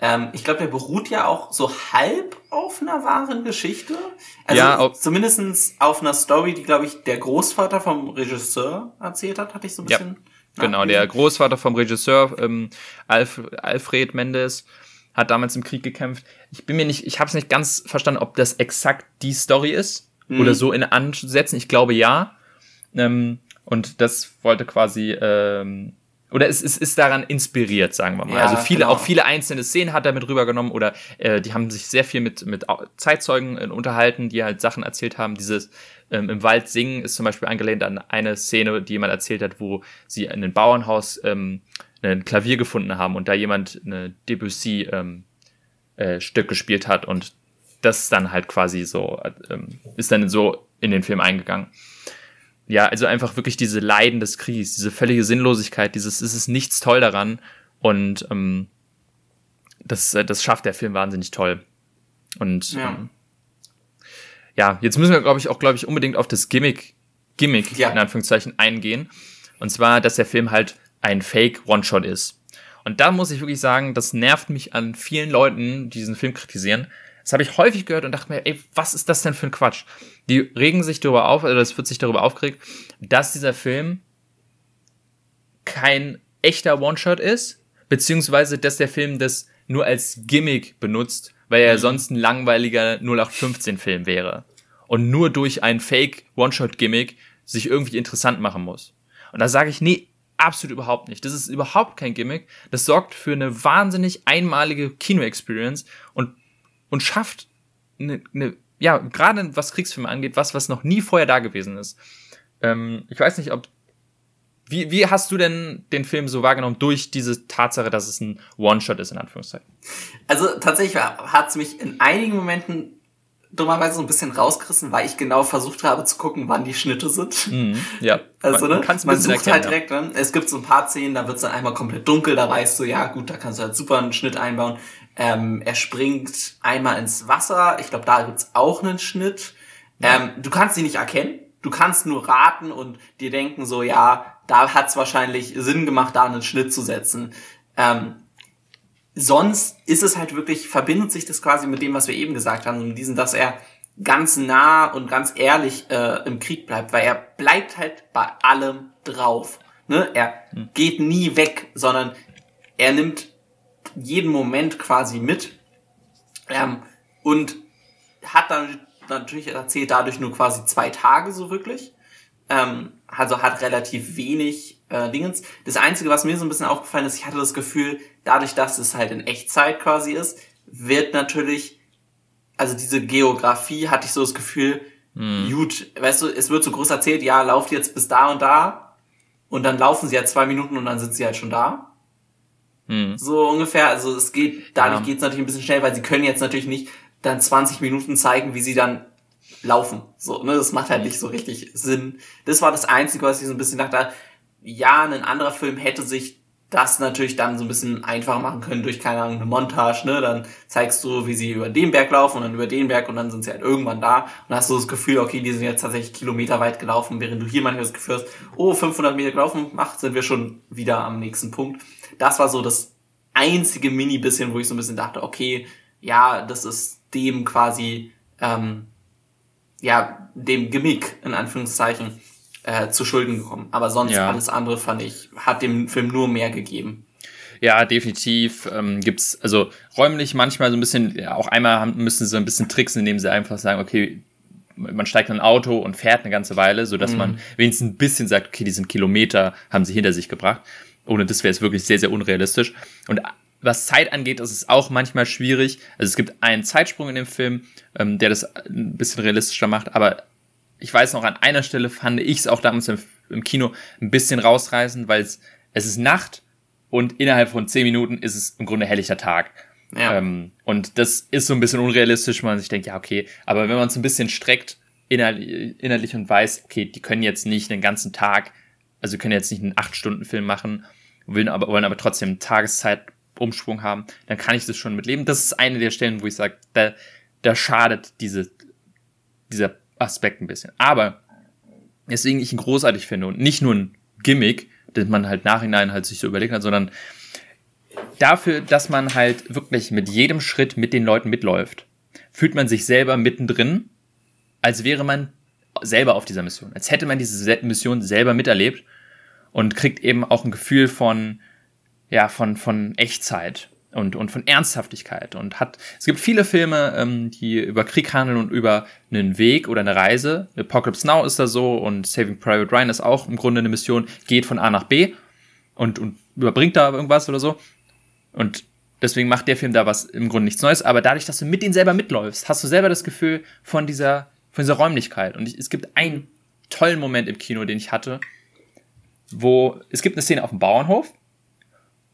Ähm, ich glaube, der beruht ja auch so halb auf einer wahren Geschichte. Also ja, auf, zumindestens auf einer Story, die, glaube ich, der Großvater vom Regisseur erzählt hat, hatte ich so ein bisschen. Ja, genau, der Großvater vom Regisseur, ähm, Alf, Alfred Mendes, hat damals im Krieg gekämpft. Ich bin mir nicht, ich habe es nicht ganz verstanden, ob das exakt die Story ist mhm. oder so in Ansätzen. Ich glaube ja. Ähm, und das wollte quasi ähm, oder es, es ist daran inspiriert, sagen wir mal. Ja, also viele, genau. auch viele einzelne Szenen hat er mit rübergenommen oder äh, die haben sich sehr viel mit, mit Zeitzeugen äh, unterhalten, die halt Sachen erzählt haben. Dieses ähm, im Wald singen ist zum Beispiel angelehnt an eine Szene, die jemand erzählt hat, wo sie in einem Bauernhaus ähm, ein Klavier gefunden haben und da jemand eine Debussy ähm, äh, Stück gespielt hat und das dann halt quasi so ähm, ist dann so in den Film eingegangen. Ja, also einfach wirklich diese Leiden des Kriegs, diese völlige Sinnlosigkeit, dieses es ist nichts toll daran und ähm, das äh, das schafft der Film wahnsinnig toll und ja, ähm, ja jetzt müssen wir glaube ich auch glaube ich unbedingt auf das Gimmick Gimmick ja. in Anführungszeichen eingehen und zwar dass der Film halt ein Fake-One-Shot ist. Und da muss ich wirklich sagen, das nervt mich an vielen Leuten, die diesen Film kritisieren. Das habe ich häufig gehört und dachte mir, ey, was ist das denn für ein Quatsch? Die regen sich darüber auf, oder es wird sich darüber aufgeregt, dass dieser Film kein echter One-Shot ist, beziehungsweise dass der Film das nur als Gimmick benutzt, weil er mhm. sonst ein langweiliger 0815-Film wäre. Und nur durch ein Fake One-Shot-Gimmick sich irgendwie interessant machen muss. Und da sage ich, nee, absolut überhaupt nicht. Das ist überhaupt kein Gimmick. Das sorgt für eine wahnsinnig einmalige Kino-Experience und, und schafft eine, eine ja, gerade was Kriegsfilme angeht, was, was noch nie vorher da gewesen ist. Ähm, ich weiß nicht, ob wie, wie hast du denn den Film so wahrgenommen durch diese Tatsache, dass es ein One-Shot ist, in Anführungszeichen? Also tatsächlich hat es mich in einigen Momenten dummerweise so ein bisschen rausgerissen, weil ich genau versucht habe zu gucken, wann die Schnitte sind. Mhm, ja. *laughs* Also, ne? man, man sucht erkennen, halt direkt, ne? es gibt so ein paar Szenen, da wird es dann einmal komplett dunkel, da weißt du, ja gut, da kannst du halt super einen Schnitt einbauen. Ähm, er springt einmal ins Wasser, ich glaube, da gibt's auch einen Schnitt. Ähm, du kannst sie nicht erkennen, du kannst nur raten und dir denken so, ja, da hat's wahrscheinlich Sinn gemacht, da einen Schnitt zu setzen. Ähm, sonst ist es halt wirklich, verbindet sich das quasi mit dem, was wir eben gesagt haben, mit diesem, dass er ganz nah und ganz ehrlich äh, im Krieg bleibt, weil er bleibt halt bei allem drauf. Ne? Er hm. geht nie weg, sondern er nimmt jeden Moment quasi mit ähm, und hat dann natürlich erzählt dadurch nur quasi zwei Tage so wirklich. Ähm, also hat relativ wenig äh, Dingens. Das Einzige, was mir so ein bisschen aufgefallen ist, ich hatte das Gefühl, dadurch, dass es halt in Echtzeit quasi ist, wird natürlich, also diese Geografie hatte ich so das Gefühl, mhm. gut, weißt du, es wird so groß erzählt, ja, lauft jetzt bis da und da und dann laufen sie ja zwei Minuten und dann sind sie halt schon da. Mhm. So ungefähr, also es geht, dadurch ja. geht es natürlich ein bisschen schnell, weil sie können jetzt natürlich nicht dann 20 Minuten zeigen, wie sie dann laufen. So, ne, das macht halt nicht so richtig Sinn. Das war das Einzige, was ich so ein bisschen dachte, ja, ein anderer Film hätte sich das natürlich dann so ein bisschen einfacher machen können durch, keine Ahnung, eine Montage, ne? Dann zeigst du, wie sie über den Berg laufen und dann über den Berg und dann sind sie halt irgendwann da und hast du das Gefühl, okay, die sind jetzt tatsächlich Kilometer weit gelaufen, während du hier manchmal das Gefühl hast, oh, 500 Meter gelaufen, macht, sind wir schon wieder am nächsten Punkt. Das war so das einzige Mini bisschen, wo ich so ein bisschen dachte, okay, ja, das ist dem quasi, ähm, ja, dem Gimmick, in Anführungszeichen, äh, zu Schulden gekommen. Aber sonst ja. alles andere fand ich, hat dem Film nur mehr gegeben. Ja, definitiv ähm, gibt's also räumlich manchmal so ein bisschen, ja, auch einmal müssen sie so ein bisschen tricksen, indem sie einfach sagen, okay, man steigt in ein Auto und fährt eine ganze Weile, so dass mhm. man wenigstens ein bisschen sagt, okay, diesen Kilometer haben sie hinter sich gebracht. Ohne das wäre es wirklich sehr, sehr unrealistisch. Und was Zeit angeht, ist es auch manchmal schwierig. Also es gibt einen Zeitsprung in dem Film, ähm, der das ein bisschen realistischer macht, aber ich weiß noch, an einer Stelle fand ich es auch damals im, im, Kino ein bisschen rausreißend, weil es, es ist Nacht und innerhalb von zehn Minuten ist es im Grunde helllichter Tag. Ja. Ähm, und das ist so ein bisschen unrealistisch, weil man sich denkt, ja, okay, aber wenn man es ein bisschen streckt, innerlich, innerlich und weiß, okay, die können jetzt nicht den ganzen Tag, also können jetzt nicht einen acht Stunden Film machen, wollen aber, wollen aber trotzdem einen Tageszeitumsprung haben, dann kann ich das schon mitleben. Das ist eine der Stellen, wo ich sage, da, da schadet diese, dieser Aspekt ein bisschen. Aber deswegen ich ihn großartig finde und nicht nur ein Gimmick, den man halt nachhinein halt sich so überlegt hat, sondern dafür, dass man halt wirklich mit jedem Schritt mit den Leuten mitläuft, fühlt man sich selber mittendrin, als wäre man selber auf dieser Mission, als hätte man diese Mission selber miterlebt und kriegt eben auch ein Gefühl von, ja, von, von Echtzeit und, und von Ernsthaftigkeit und hat, es gibt viele Filme, ähm, die über Krieg handeln und über einen Weg oder eine Reise. Apocalypse Now ist da so und Saving Private Ryan ist auch im Grunde eine Mission, geht von A nach B und, und überbringt da irgendwas oder so. Und deswegen macht der Film da was im Grunde nichts Neues, aber dadurch, dass du mit denen selber mitläufst, hast du selber das Gefühl von dieser, von dieser Räumlichkeit. Und ich, es gibt einen tollen Moment im Kino, den ich hatte, wo es gibt eine Szene auf dem Bauernhof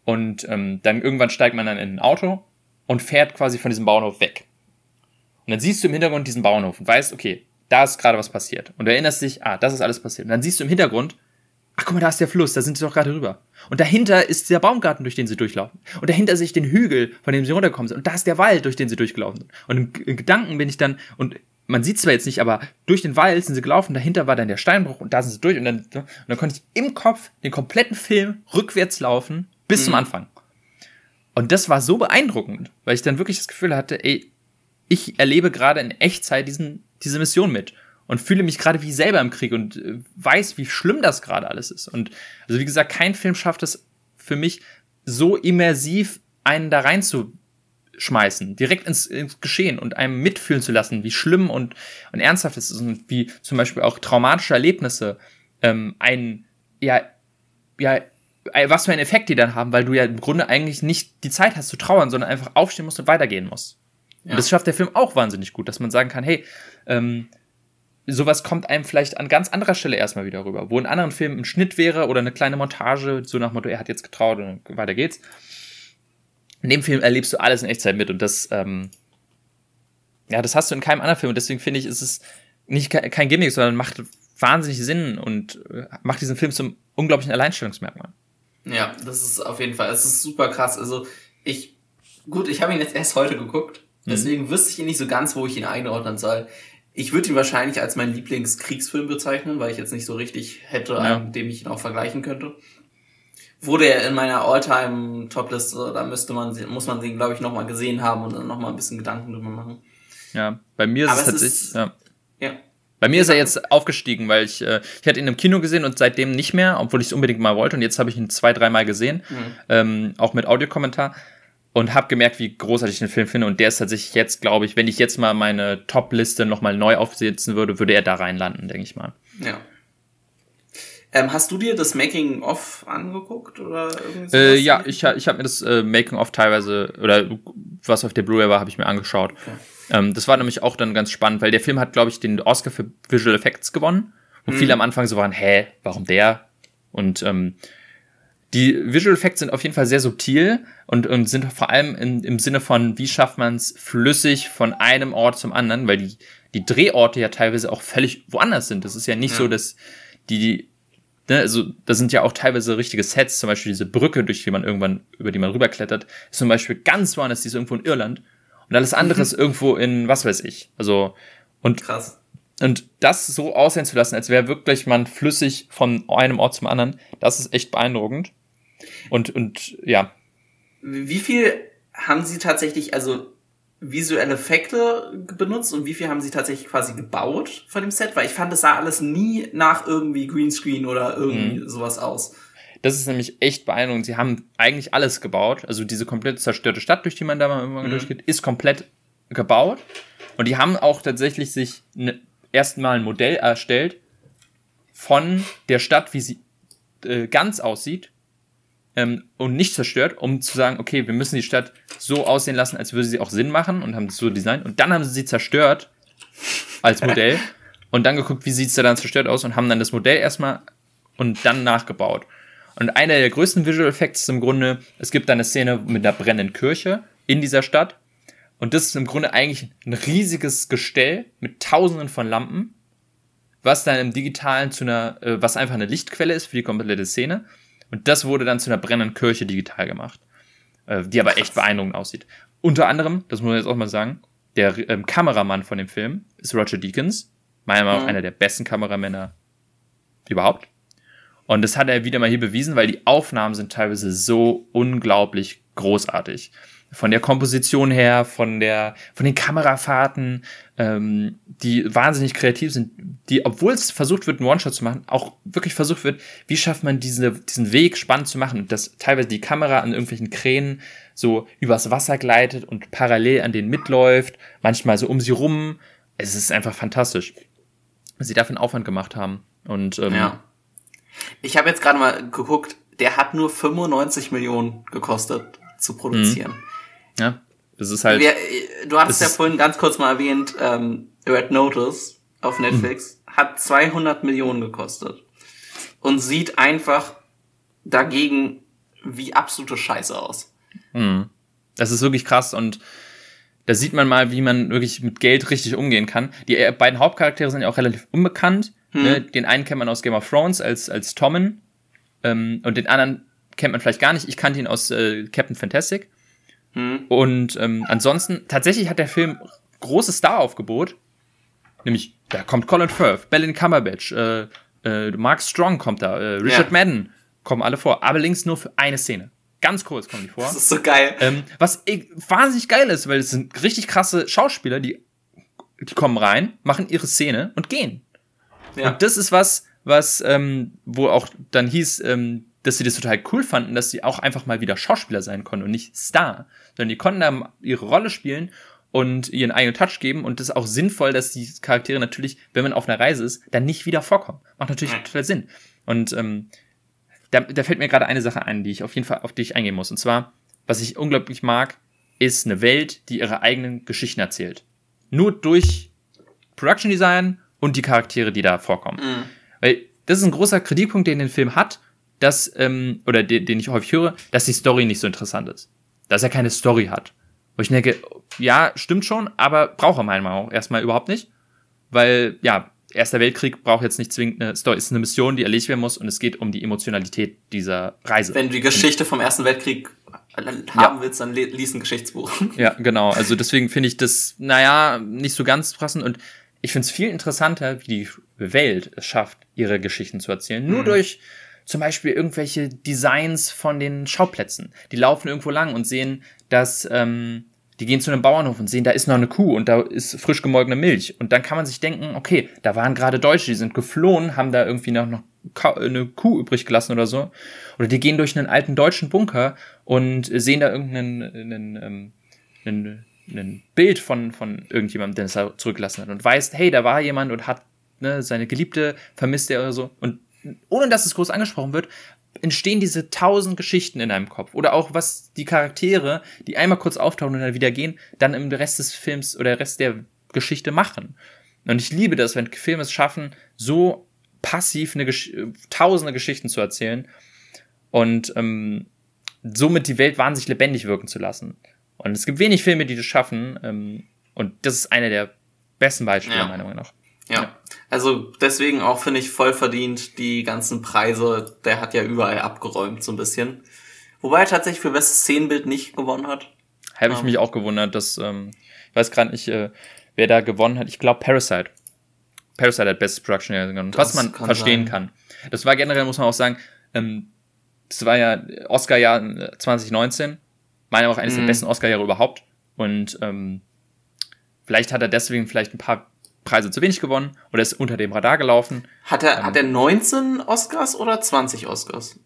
und ähm, dann irgendwann steigt man dann in ein Auto und fährt quasi von diesem Bauernhof weg. Und dann siehst du im Hintergrund diesen Bauernhof und weißt, okay, da ist gerade was passiert. Und du erinnerst dich, ah, das ist alles passiert. Und dann siehst du im Hintergrund, ach guck mal, da ist der Fluss, da sind sie doch gerade rüber. Und dahinter ist der Baumgarten, durch den sie durchlaufen. Und dahinter sehe ich den Hügel, von dem sie runtergekommen sind. Und da ist der Wald, durch den sie durchgelaufen sind. Und in, in Gedanken bin ich dann, und man sieht zwar jetzt nicht, aber durch den Wald sind sie gelaufen, dahinter war dann der Steinbruch und da sind sie durch und dann, und dann konnte ich im Kopf den kompletten Film rückwärts laufen bis mhm. zum Anfang. Und das war so beeindruckend, weil ich dann wirklich das Gefühl hatte, ey, ich erlebe gerade in Echtzeit diesen, diese Mission mit und fühle mich gerade wie selber im Krieg und äh, weiß, wie schlimm das gerade alles ist. Und also wie gesagt, kein Film schafft es für mich so immersiv einen da reinzuschmeißen, direkt ins, ins Geschehen und einem mitfühlen zu lassen, wie schlimm und, und ernsthaft es ist und wie zum Beispiel auch traumatische Erlebnisse ähm, einen ja ja was für einen Effekt die dann haben, weil du ja im Grunde eigentlich nicht die Zeit hast zu trauern, sondern einfach aufstehen musst und weitergehen musst. Ja. Und das schafft der Film auch wahnsinnig gut, dass man sagen kann, hey, ähm, sowas kommt einem vielleicht an ganz anderer Stelle erstmal wieder rüber, wo in anderen Filmen ein Schnitt wäre oder eine kleine Montage, so nach Motto, er hat jetzt getraut und weiter geht's. In dem Film erlebst du alles in Echtzeit mit und das, ähm, ja, das hast du in keinem anderen Film und deswegen finde ich, ist es nicht kein Gimmick, sondern macht wahnsinnig Sinn und äh, macht diesen Film zum unglaublichen Alleinstellungsmerkmal. Ja, das ist auf jeden Fall, es ist super krass. Also ich, gut, ich habe ihn jetzt erst heute geguckt, mhm. deswegen mhm. wüsste ich ihn nicht so ganz, wo ich ihn einordnen soll. Ich würde ihn wahrscheinlich als meinen Lieblingskriegsfilm bezeichnen, weil ich jetzt nicht so richtig hätte, ja. einen, dem ich ihn auch vergleichen könnte. Wurde er in meiner Alltime Topliste, da müsste man, muss man den, glaube ich, nochmal gesehen haben und dann nochmal ein bisschen Gedanken drüber machen. Ja, bei mir ist Aber es tatsächlich, ja. ja. Bei mir ist er jetzt aufgestiegen, weil ich, äh, ich hatte ihn im Kino gesehen und seitdem nicht mehr, obwohl ich es unbedingt mal wollte. Und jetzt habe ich ihn zwei, dreimal gesehen, mhm. ähm, auch mit Audiokommentar. Und habe gemerkt, wie großartig ich den Film finde. Und der ist tatsächlich jetzt, glaube ich, wenn ich jetzt mal meine Top-Liste nochmal neu aufsetzen würde, würde er da reinlanden, denke ich mal. Ja. Ähm, hast du dir das Making-of angeguckt oder äh, Ja, ich, ich habe mir das äh, Making-of teilweise, oder was auf der Blu-ray war, habe ich mir angeschaut. Okay. Ähm, das war nämlich auch dann ganz spannend, weil der Film hat, glaube ich, den Oscar für Visual Effects gewonnen. Wo mhm. viele am Anfang so waren, hä, warum der? Und ähm, die Visual Effects sind auf jeden Fall sehr subtil und, und sind vor allem in, im Sinne von, wie schafft man es flüssig von einem Ort zum anderen, weil die, die Drehorte ja teilweise auch völlig woanders sind. Das ist ja nicht ja. so, dass die, ne, also da sind ja auch teilweise richtige Sets, zum Beispiel diese Brücke, durch die man irgendwann, über die man rüberklettert, ist zum Beispiel ganz woanders, die ist irgendwo in Irland. Und alles andere ist irgendwo in, was weiß ich. Also, und. Krass. Und das so aussehen zu lassen, als wäre wirklich man flüssig von einem Ort zum anderen, das ist echt beeindruckend. Und, und ja. Wie viel haben Sie tatsächlich, also visuelle Effekte benutzt und wie viel haben Sie tatsächlich quasi gebaut von dem Set? Weil ich fand, es sah alles nie nach irgendwie Greenscreen oder irgendwie mhm. sowas aus. Das ist nämlich echt beeindruckend. Sie haben eigentlich alles gebaut. Also diese komplett zerstörte Stadt, durch die man da mal irgendwann mhm. durchgeht, ist komplett gebaut. Und die haben auch tatsächlich sich ne, erstmal ein Modell erstellt von der Stadt, wie sie äh, ganz aussieht, ähm, und nicht zerstört, um zu sagen, okay, wir müssen die Stadt so aussehen lassen, als würde sie auch Sinn machen und haben es so designt. Und dann haben sie sie zerstört als Modell *laughs* und dann geguckt, wie sieht es da dann zerstört aus und haben dann das Modell erstmal und dann nachgebaut. Und einer der größten Visual Effects ist im Grunde, es gibt eine Szene mit einer brennenden Kirche in dieser Stadt. Und das ist im Grunde eigentlich ein riesiges Gestell mit tausenden von Lampen, was dann im Digitalen zu einer, äh, was einfach eine Lichtquelle ist für die komplette Szene. Und das wurde dann zu einer brennenden Kirche digital gemacht, äh, die aber echt beeindruckend aussieht. Unter anderem, das muss man jetzt auch mal sagen, der ähm, Kameramann von dem Film ist Roger Deakins, meiner Meinung nach mhm. einer der besten Kameramänner überhaupt. Und das hat er wieder mal hier bewiesen, weil die Aufnahmen sind teilweise so unglaublich großartig von der Komposition her, von der, von den Kamerafahrten, ähm, die wahnsinnig kreativ sind, die, obwohl es versucht wird, einen One-Shot zu machen, auch wirklich versucht wird, wie schafft man diese, diesen Weg spannend zu machen dass teilweise die Kamera an irgendwelchen Kränen so übers Wasser gleitet und parallel an denen mitläuft, manchmal so um sie rum. Es ist einfach fantastisch, was sie dafür einen Aufwand gemacht haben. Und ähm, ja. Ich habe jetzt gerade mal geguckt, der hat nur 95 Millionen gekostet zu produzieren. Mhm. Ja, das ist halt. Wir, du hattest ja vorhin ganz kurz mal erwähnt, ähm, Red Notice auf Netflix mhm. hat 200 Millionen gekostet und sieht einfach dagegen wie absolute Scheiße aus. Mhm. Das ist wirklich krass und da sieht man mal, wie man wirklich mit Geld richtig umgehen kann. Die äh, beiden Hauptcharaktere sind ja auch relativ unbekannt. Mhm. Ne? Den einen kennt man aus Game of Thrones als, als Tommen ähm, und den anderen kennt man vielleicht gar nicht. Ich kannte ihn aus äh, Captain Fantastic. Mhm. Und ähm, ansonsten, tatsächlich hat der Film großes Star-Aufgebot. Nämlich, da kommt Colin Firth, Bellin Cumberbatch, äh, äh, Mark Strong kommt da, äh, Richard ja. Madden kommen alle vor, aber links nur für eine Szene. Ganz kurz kommen die vor. Das ist so geil. Ähm, was ich, wahnsinnig geil ist, weil es sind richtig krasse Schauspieler, die, die kommen rein, machen ihre Szene und gehen. Ja. Und das ist was, was, ähm, wo auch dann hieß, ähm, dass sie das total cool fanden, dass sie auch einfach mal wieder Schauspieler sein konnten und nicht Star, sondern die konnten da ihre Rolle spielen und ihren eigenen Touch geben und das ist auch sinnvoll, dass die Charaktere natürlich, wenn man auf einer Reise ist, dann nicht wieder vorkommen. Macht natürlich total Sinn. Und ähm, da, da fällt mir gerade eine Sache ein, die ich auf jeden Fall auf die ich eingehen muss. Und zwar, was ich unglaublich mag, ist eine Welt, die ihre eigenen Geschichten erzählt. Nur durch Production Design und die Charaktere, die da vorkommen. Mhm. Weil das ist ein großer Kritikpunkt, den den Film hat dass, ähm, oder den, den ich häufig höre, dass die Story nicht so interessant ist. Dass er keine Story hat. Wo ich denke, ja, stimmt schon, aber braucht er meiner Meinung nach erstmal überhaupt nicht. Weil, ja, Erster Weltkrieg braucht jetzt nicht zwingend eine Story, es ist eine Mission, die erledigt werden muss und es geht um die Emotionalität dieser Reise. Wenn du die Geschichte vom Ersten Weltkrieg haben ja. willst, dann liest ein Geschichtsbuch. Ja, genau. Also deswegen finde ich das, naja, nicht so ganz passend und ich finde es viel interessanter, wie die Welt es schafft, ihre Geschichten zu erzählen. Nur mhm. durch zum Beispiel irgendwelche Designs von den Schauplätzen. Die laufen irgendwo lang und sehen, dass ähm, die gehen zu einem Bauernhof und sehen, da ist noch eine Kuh und da ist frisch gemolkene Milch. Und dann kann man sich denken, okay, da waren gerade Deutsche, die sind geflohen, haben da irgendwie noch, noch eine Kuh übrig gelassen oder so. Oder die gehen durch einen alten deutschen Bunker und sehen da irgendeinen einen, ähm, einen, einen Bild von, von irgendjemandem, der es da zurückgelassen hat und weiß, hey, da war jemand und hat ne, seine Geliebte vermisst er oder so. Und ohne dass es groß angesprochen wird, entstehen diese tausend Geschichten in deinem Kopf. Oder auch was die Charaktere, die einmal kurz auftauchen und dann wieder gehen, dann im Rest des Films oder Rest der Geschichte machen. Und ich liebe das, wenn Filme es schaffen, so passiv eine Gesch tausende Geschichten zu erzählen und ähm, somit die Welt wahnsinnig lebendig wirken zu lassen. Und es gibt wenig Filme, die das schaffen. Ähm, und das ist einer der besten Beispiele, ja. meiner Meinung nach. Ja. ja. Also deswegen auch finde ich voll verdient die ganzen Preise. Der hat ja überall abgeräumt so ein bisschen. Wobei er tatsächlich für bestes Szenenbild nicht gewonnen hat. Habe ich um. mich auch gewundert, dass ähm, ich weiß gerade nicht, äh, wer da gewonnen hat. Ich glaube Parasite. Parasite hat Best Production gewonnen, was man kann verstehen sein. kann. Das war generell, muss man auch sagen, ähm, das war ja Oscar-Jahr 2019. Meiner auch eines mhm. der besten Oscar-Jahre überhaupt. Und ähm, vielleicht hat er deswegen vielleicht ein paar Preise zu wenig gewonnen oder ist unter dem Radar gelaufen. Hat er, ähm, hat er 19 Oscars oder 20 Oscars?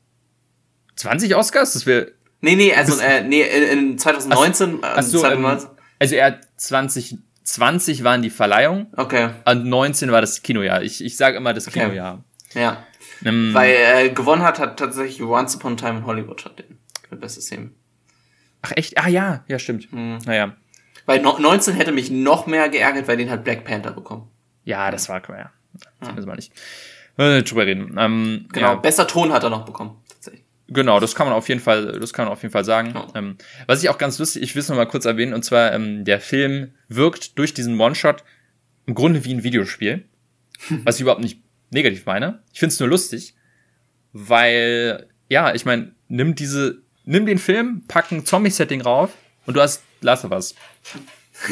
20 Oscars? Das wäre. Nee, nee, also äh, nee, in 2019. Ach, so, 2019. Ähm, also er hat 2020 waren die Verleihung. Okay. Und 19 war das Kinojahr. Ich, ich sage immer das okay. Kinojahr. Ja. Ähm, Weil äh, gewonnen hat, hat tatsächlich Once Upon a Time in Hollywood hat den. Bestes Thema. Ach echt? Ah ja, ja, stimmt. Mhm. Naja. Weil 19 hätte mich noch mehr geärgert, weil den hat Black Panther bekommen. Ja, das war, ja. Das müssen wir nicht äh, drüber reden. Ähm, genau, ja. besser Ton hat er noch bekommen, tatsächlich. Genau, das kann man auf jeden Fall, das kann man auf jeden Fall sagen. Oh. Ähm, was ich auch ganz lustig, ich will es noch mal kurz erwähnen, und zwar ähm, der Film wirkt durch diesen One-Shot im Grunde wie ein Videospiel, *laughs* was ich überhaupt nicht negativ meine. Ich finde es nur lustig, weil ja, ich meine, nimm diese, nimm den Film, pack ein Zombie-Setting rauf und du hast Last of Us.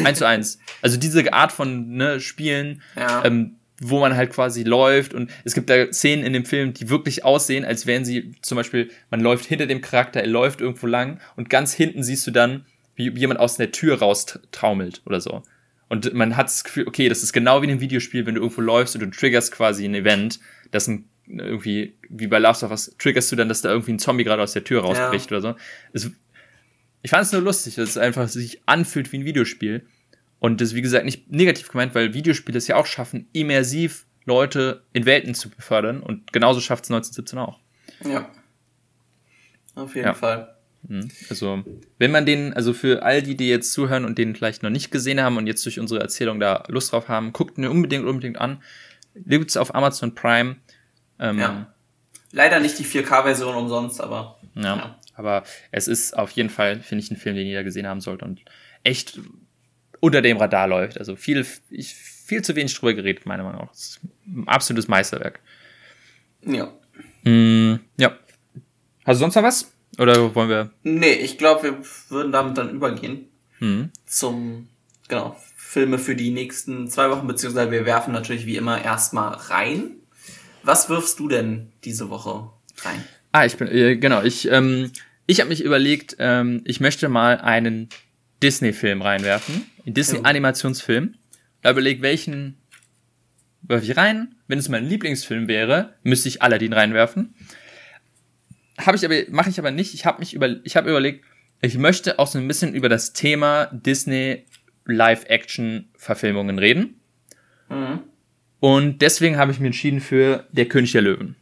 Eins zu eins. Also diese Art von ne, Spielen, ja. ähm, wo man halt quasi läuft und es gibt da Szenen in dem Film, die wirklich aussehen, als wären sie zum Beispiel, man läuft hinter dem Charakter, er läuft irgendwo lang und ganz hinten siehst du dann, wie jemand aus der Tür raustraumelt oder so. Und man hat das Gefühl, okay, das ist genau wie in einem Videospiel, wenn du irgendwo läufst und du triggerst quasi ein Event, das ein irgendwie, wie bei Last of Us, triggerst du dann, dass da irgendwie ein Zombie gerade aus der Tür rausbricht ja. oder so. Es ich fand es nur lustig, dass es einfach sich anfühlt wie ein Videospiel. Und das, wie gesagt, nicht negativ gemeint, weil Videospiele es ja auch schaffen, immersiv Leute in Welten zu befördern. Und genauso schafft es 1917 auch. Ja. Auf jeden ja. Fall. Mhm. Also, wenn man den, also für all die, die jetzt zuhören und den vielleicht noch nicht gesehen haben und jetzt durch unsere Erzählung da Lust drauf haben, guckt ihn unbedingt, unbedingt an. Gibt es auf Amazon Prime. Ähm, ja. Leider nicht die 4K-Version umsonst, aber. Ja. ja. Aber es ist auf jeden Fall, finde ich, ein Film, den jeder gesehen haben sollte und echt unter dem Radar läuft. Also viel, viel zu wenig drüber geredet, meiner Meinung nach. ein absolutes Meisterwerk. Ja. Mm, ja. Hast du sonst noch was? Oder wollen wir? Nee, ich glaube, wir würden damit dann übergehen. Mhm. Zum, genau, Filme für die nächsten zwei Wochen, beziehungsweise wir werfen natürlich wie immer erstmal rein. Was wirfst du denn diese Woche rein? Ah, ich bin, äh, genau, ich, ähm, ich habe mich überlegt, ähm, ich möchte mal einen Disney-Film reinwerfen, einen Disney-Animationsfilm. Da überlegt, welchen werfe ich rein. Wenn es mein Lieblingsfilm wäre, müsste ich Aladdin reinwerfen. Habe ich aber, mache ich aber nicht. Ich habe mich über, ich habe überlegt, ich möchte auch so ein bisschen über das Thema Disney Live-Action-Verfilmungen reden. Mhm. Und deswegen habe ich mich entschieden für Der König der Löwen.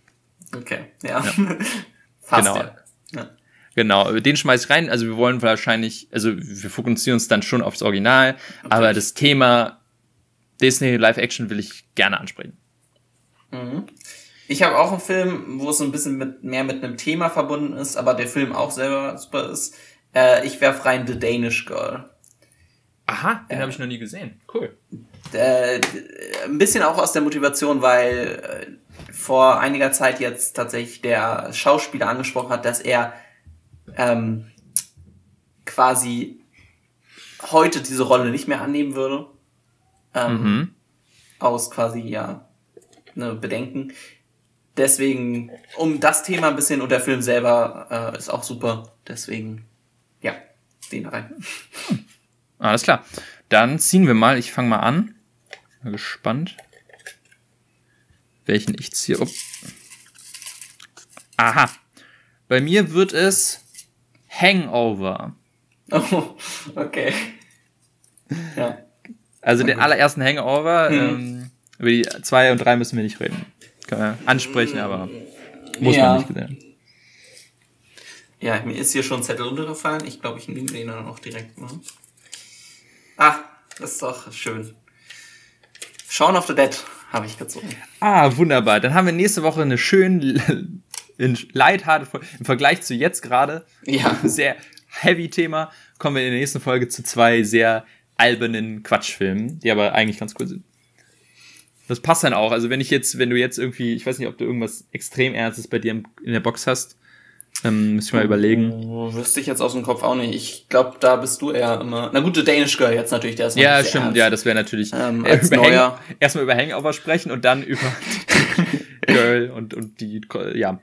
Okay, ja. ja. *laughs* Fast, genau. Ja. Genau, den schmeiß ich rein. Also wir wollen wahrscheinlich, also wir fokussieren uns dann schon aufs Original, okay. aber das Thema Disney Live Action will ich gerne ansprechen. Mhm. Ich habe auch einen Film, wo es so ein bisschen mit, mehr mit einem Thema verbunden ist, aber der Film auch selber super ist. Äh, ich werf rein The Danish Girl. Aha, den äh, habe ich noch nie gesehen. Cool. Äh, ein bisschen auch aus der Motivation, weil äh, vor einiger Zeit jetzt tatsächlich der Schauspieler angesprochen hat, dass er ähm, quasi heute diese Rolle nicht mehr annehmen würde. Ähm, mhm. Aus quasi, ja, ne, Bedenken. Deswegen, um das Thema ein bisschen und der Film selber äh, ist auch super. Deswegen, ja, den rein. Alles klar. Dann ziehen wir mal, ich fange mal an. Mal gespannt, welchen ich ziehe. Oh. Aha. Bei mir wird es Hangover. *laughs* Oh, okay. Ja. Also den allerersten Hangover. Hm. Ähm, über die zwei und drei müssen wir nicht reden. Können wir ansprechen, aber muss ja. man nicht gesehen. Ja, mir ist hier schon ein Zettel runtergefallen. Ich glaube, ich nehme den dann auch direkt mal. Ah, das ist doch schön. Shaun of the Dead habe ich gezogen. Ah, wunderbar. Dann haben wir nächste Woche eine schön lighthearted Folge. Im Vergleich zu jetzt gerade. Ja. Sehr heavy Thema. Kommen wir in der nächsten Folge zu zwei sehr albernen Quatschfilmen, die aber eigentlich ganz cool sind. Das passt dann auch. Also wenn ich jetzt, wenn du jetzt irgendwie, ich weiß nicht, ob du irgendwas extrem Ernstes bei dir in der Box hast, ähm, müsste ich mal überlegen. Oh, wüsste ich jetzt aus dem Kopf auch nicht. Ich glaube, da bist du eher immer. Na gut, The Danish Girl jetzt natürlich, der ist Ja, natürlich sehr stimmt, ernst. ja, das wäre natürlich Ähm, äh, als über neuer. Hang, erstmal über Hangover sprechen und dann über *laughs* Girl und, und die, ja.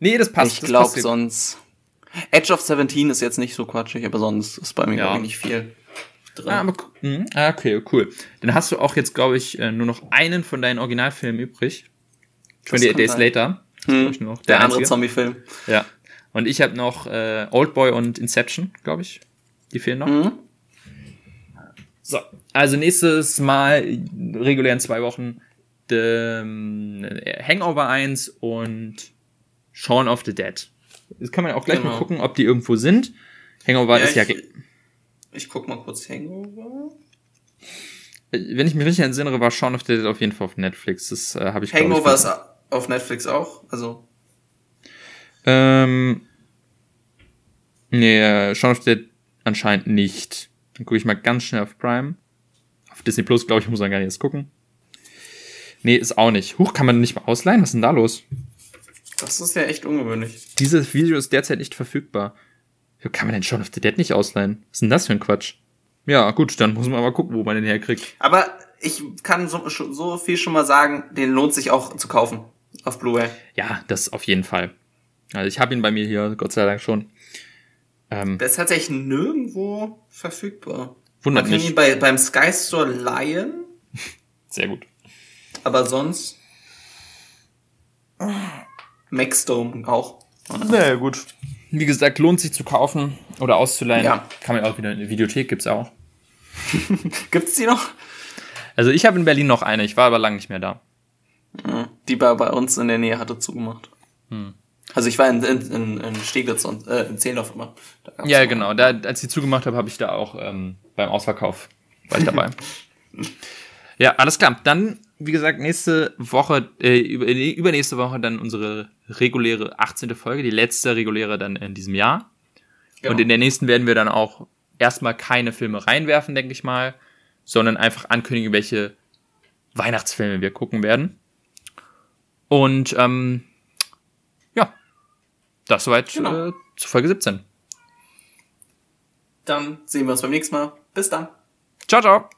Nee, das passt. Ich glaube sonst. Edge of 17 ist jetzt nicht so quatschig, aber sonst ist bei mir Ja. nicht viel drin. Ah, aber, gu- mhm. ah, okay, cool. Dann hast du auch jetzt, glaube ich, äh, nur noch einen von deinen Originalfilmen übrig. Das 28 kann Days sein. Later. Hm, noch. der, andere einzige. Zombie-Film. Ja. Und ich habe noch äh, Oldboy und Inception, glaube ich. Die fehlen noch. Mhm. So, also nächstes Mal regulär in zwei Wochen ähm, Hangover 1 und Shaun of the Dead. Das kann man auch gleich mal Genau. gucken, ob die irgendwo sind. Hangover Ja, ist ja, ich, ich guck mal kurz Hangover. wenn ich mich richtig erinnere, war Shaun of the Dead auf jeden Fall auf Netflix. Das äh, habe ich Hangover ich, ist auf Netflix auch. Also, Ähm, nee, äh, Shaun of the Dead anscheinend nicht. Dann gucke ich mal ganz schnell auf Prime. Auf Disney Plus, glaube ich, muss man gar nicht erst gucken. Nee, ist auch nicht. Huch, kann man nicht mal ausleihen? Was ist denn da los? das ist ja echt ungewöhnlich. Dieses Video ist derzeit nicht verfügbar. Wie kann man denn Shaun of the Dead nicht ausleihen? Was ist denn das für ein Quatsch? Ja, gut, dann muss man mal gucken, wo man den herkriegt. Aber ich kann so, so viel schon mal sagen, den lohnt sich auch zu kaufen. Auf Blu-ray. Ja, das auf jeden Fall. Also ich habe ihn bei mir hier, Gott sei Dank schon. Ähm, Der ist tatsächlich nirgendwo verfügbar. wundert Man kann ihn bei, beim Sky Store leihen, *laughs* Sehr gut. aber sonst. Maxdome auch. Na gut. Wie gesagt, lohnt sich zu kaufen oder auszuleihen. Ja. Kann man auch wieder in der Videothek, gibt's auch. *laughs* Gibt's die noch? Also ich habe in Berlin noch eine, ich war aber lange nicht mehr da. Die bei, bei uns in der Nähe hatte zugemacht. Hm. Also ich war in, in, in, in Steglitz und äh, in Zehlendorf immer. Ja, genau. Da, als ich zugemacht habe, habe ich da auch ähm, beim Ausverkauf war ich dabei. *laughs* ja, alles klar. Dann, wie gesagt, nächste Woche, äh, über, übernächste Woche dann unsere reguläre 18. Folge, die letzte reguläre dann in diesem Jahr. Genau. Und in der nächsten werden wir dann auch erstmal keine Filme reinwerfen, denke ich mal, sondern einfach ankündigen, welche Weihnachtsfilme wir gucken werden. Und ähm, ja, das soweit Genau. äh, zu Folge 17. Dann sehen wir uns beim nächsten Mal. Bis dann. Ciao, ciao.